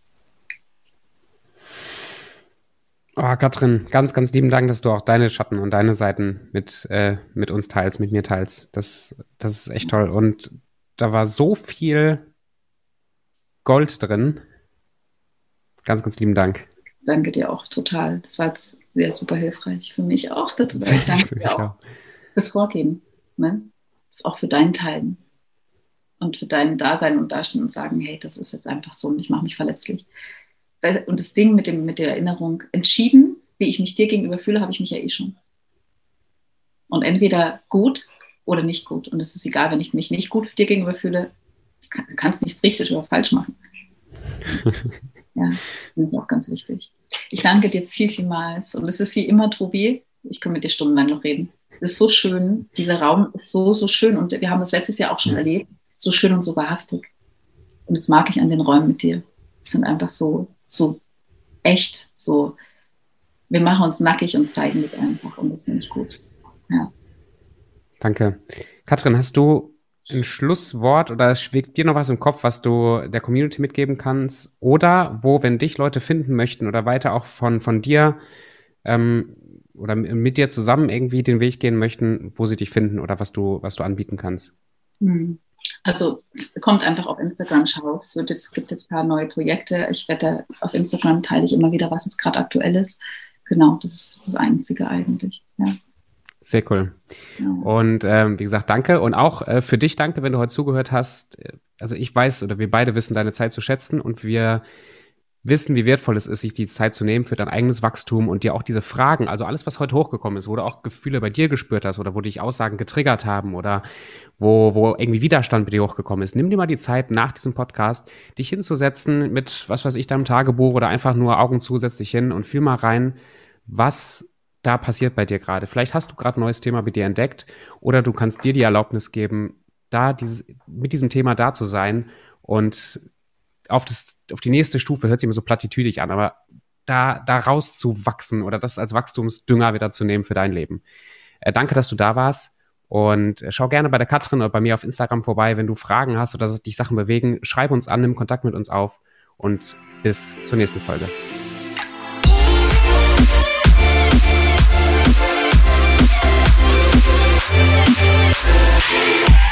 Oh, Katrin, ganz, ganz lieben Dank, dass du auch deine Schatten und deine Seiten mit, äh, mit uns teilst, mit mir teilst. Das, das ist echt toll. Und da war so viel Gold drin. Ganz, ganz lieben Dank. Danke dir auch total. Das war jetzt sehr super hilfreich für mich auch. Das, ich danke dir auch, auch fürs Vorgeben. Ne? Auch für deinen Teilen und für dein Dasein und Dastehen und sagen, hey, das ist jetzt einfach so und ich mache mich verletzlich und das Ding mit, dem, mit der Erinnerung, entschieden, wie ich mich dir gegenüber fühle, habe ich mich ja eh schon. Und entweder gut oder nicht gut. Und es ist egal, wenn ich mich nicht gut dir gegenüber fühle, du kannst nichts richtig oder falsch machen. ja, das ist auch ganz wichtig. Ich danke dir viel, vielmals. Und es ist wie immer, Tobi, ich kann mit dir stundenlang noch reden. Es ist so schön, dieser Raum ist so, so schön. Und wir haben das letztes Jahr auch schon erlebt. So schön und so wahrhaftig. Und das mag ich an den Räumen mit dir. Es sind einfach so so echt, so, wir machen uns nackig und zeigen das einfach und das finde ich gut. Ja. Danke. Katrin, hast du ein Schlusswort oder schwebt dir noch was im Kopf, was du der Community mitgeben kannst? Oder wo, wenn dich Leute finden möchten oder weiter auch von, von dir ähm, oder mit dir zusammen irgendwie den Weg gehen möchten, wo sie dich finden oder was du, was du anbieten kannst? Hm. Also kommt einfach auf Instagram, schau. Es jetzt, gibt jetzt ein paar neue Projekte. Ich wette, auf Instagram teile ich immer wieder, was jetzt gerade aktuell ist. Genau, das ist das Einzige eigentlich. Ja. Sehr cool. Ja. Und ähm, wie gesagt, danke. Und auch äh, für dich danke, wenn du heute zugehört hast. Also ich weiß oder wir beide wissen deine Zeit zu schätzen und wir wissen, wie wertvoll es ist, sich die Zeit zu nehmen für dein eigenes Wachstum und dir auch diese Fragen, also alles, was heute hochgekommen ist, wo du auch Gefühle bei dir gespürt hast oder wo dich Aussagen getriggert haben oder wo, wo irgendwie Widerstand bei dir hochgekommen ist, nimm dir mal die Zeit nach diesem Podcast, dich hinzusetzen mit, was weiß ich, deinem Tagebuch oder einfach nur Augen zusätzlich hin und fühl mal rein, was da passiert bei dir gerade. Vielleicht hast du gerade ein neues Thema bei dir entdeckt oder du kannst dir die Erlaubnis geben, da dieses, mit diesem Thema da zu sein und auf, das, auf die nächste Stufe, hört sich immer so plattitüdig an, aber da, da rauszuwachsen oder das als Wachstumsdünger wieder zu nehmen für dein Leben. Äh, danke, dass du da warst. Und äh, schau gerne bei der Katrin oder bei mir auf Instagram vorbei. Wenn du Fragen hast oder dich Sachen bewegen, schreib uns an, nimm Kontakt mit uns auf und bis zur nächsten Folge. Música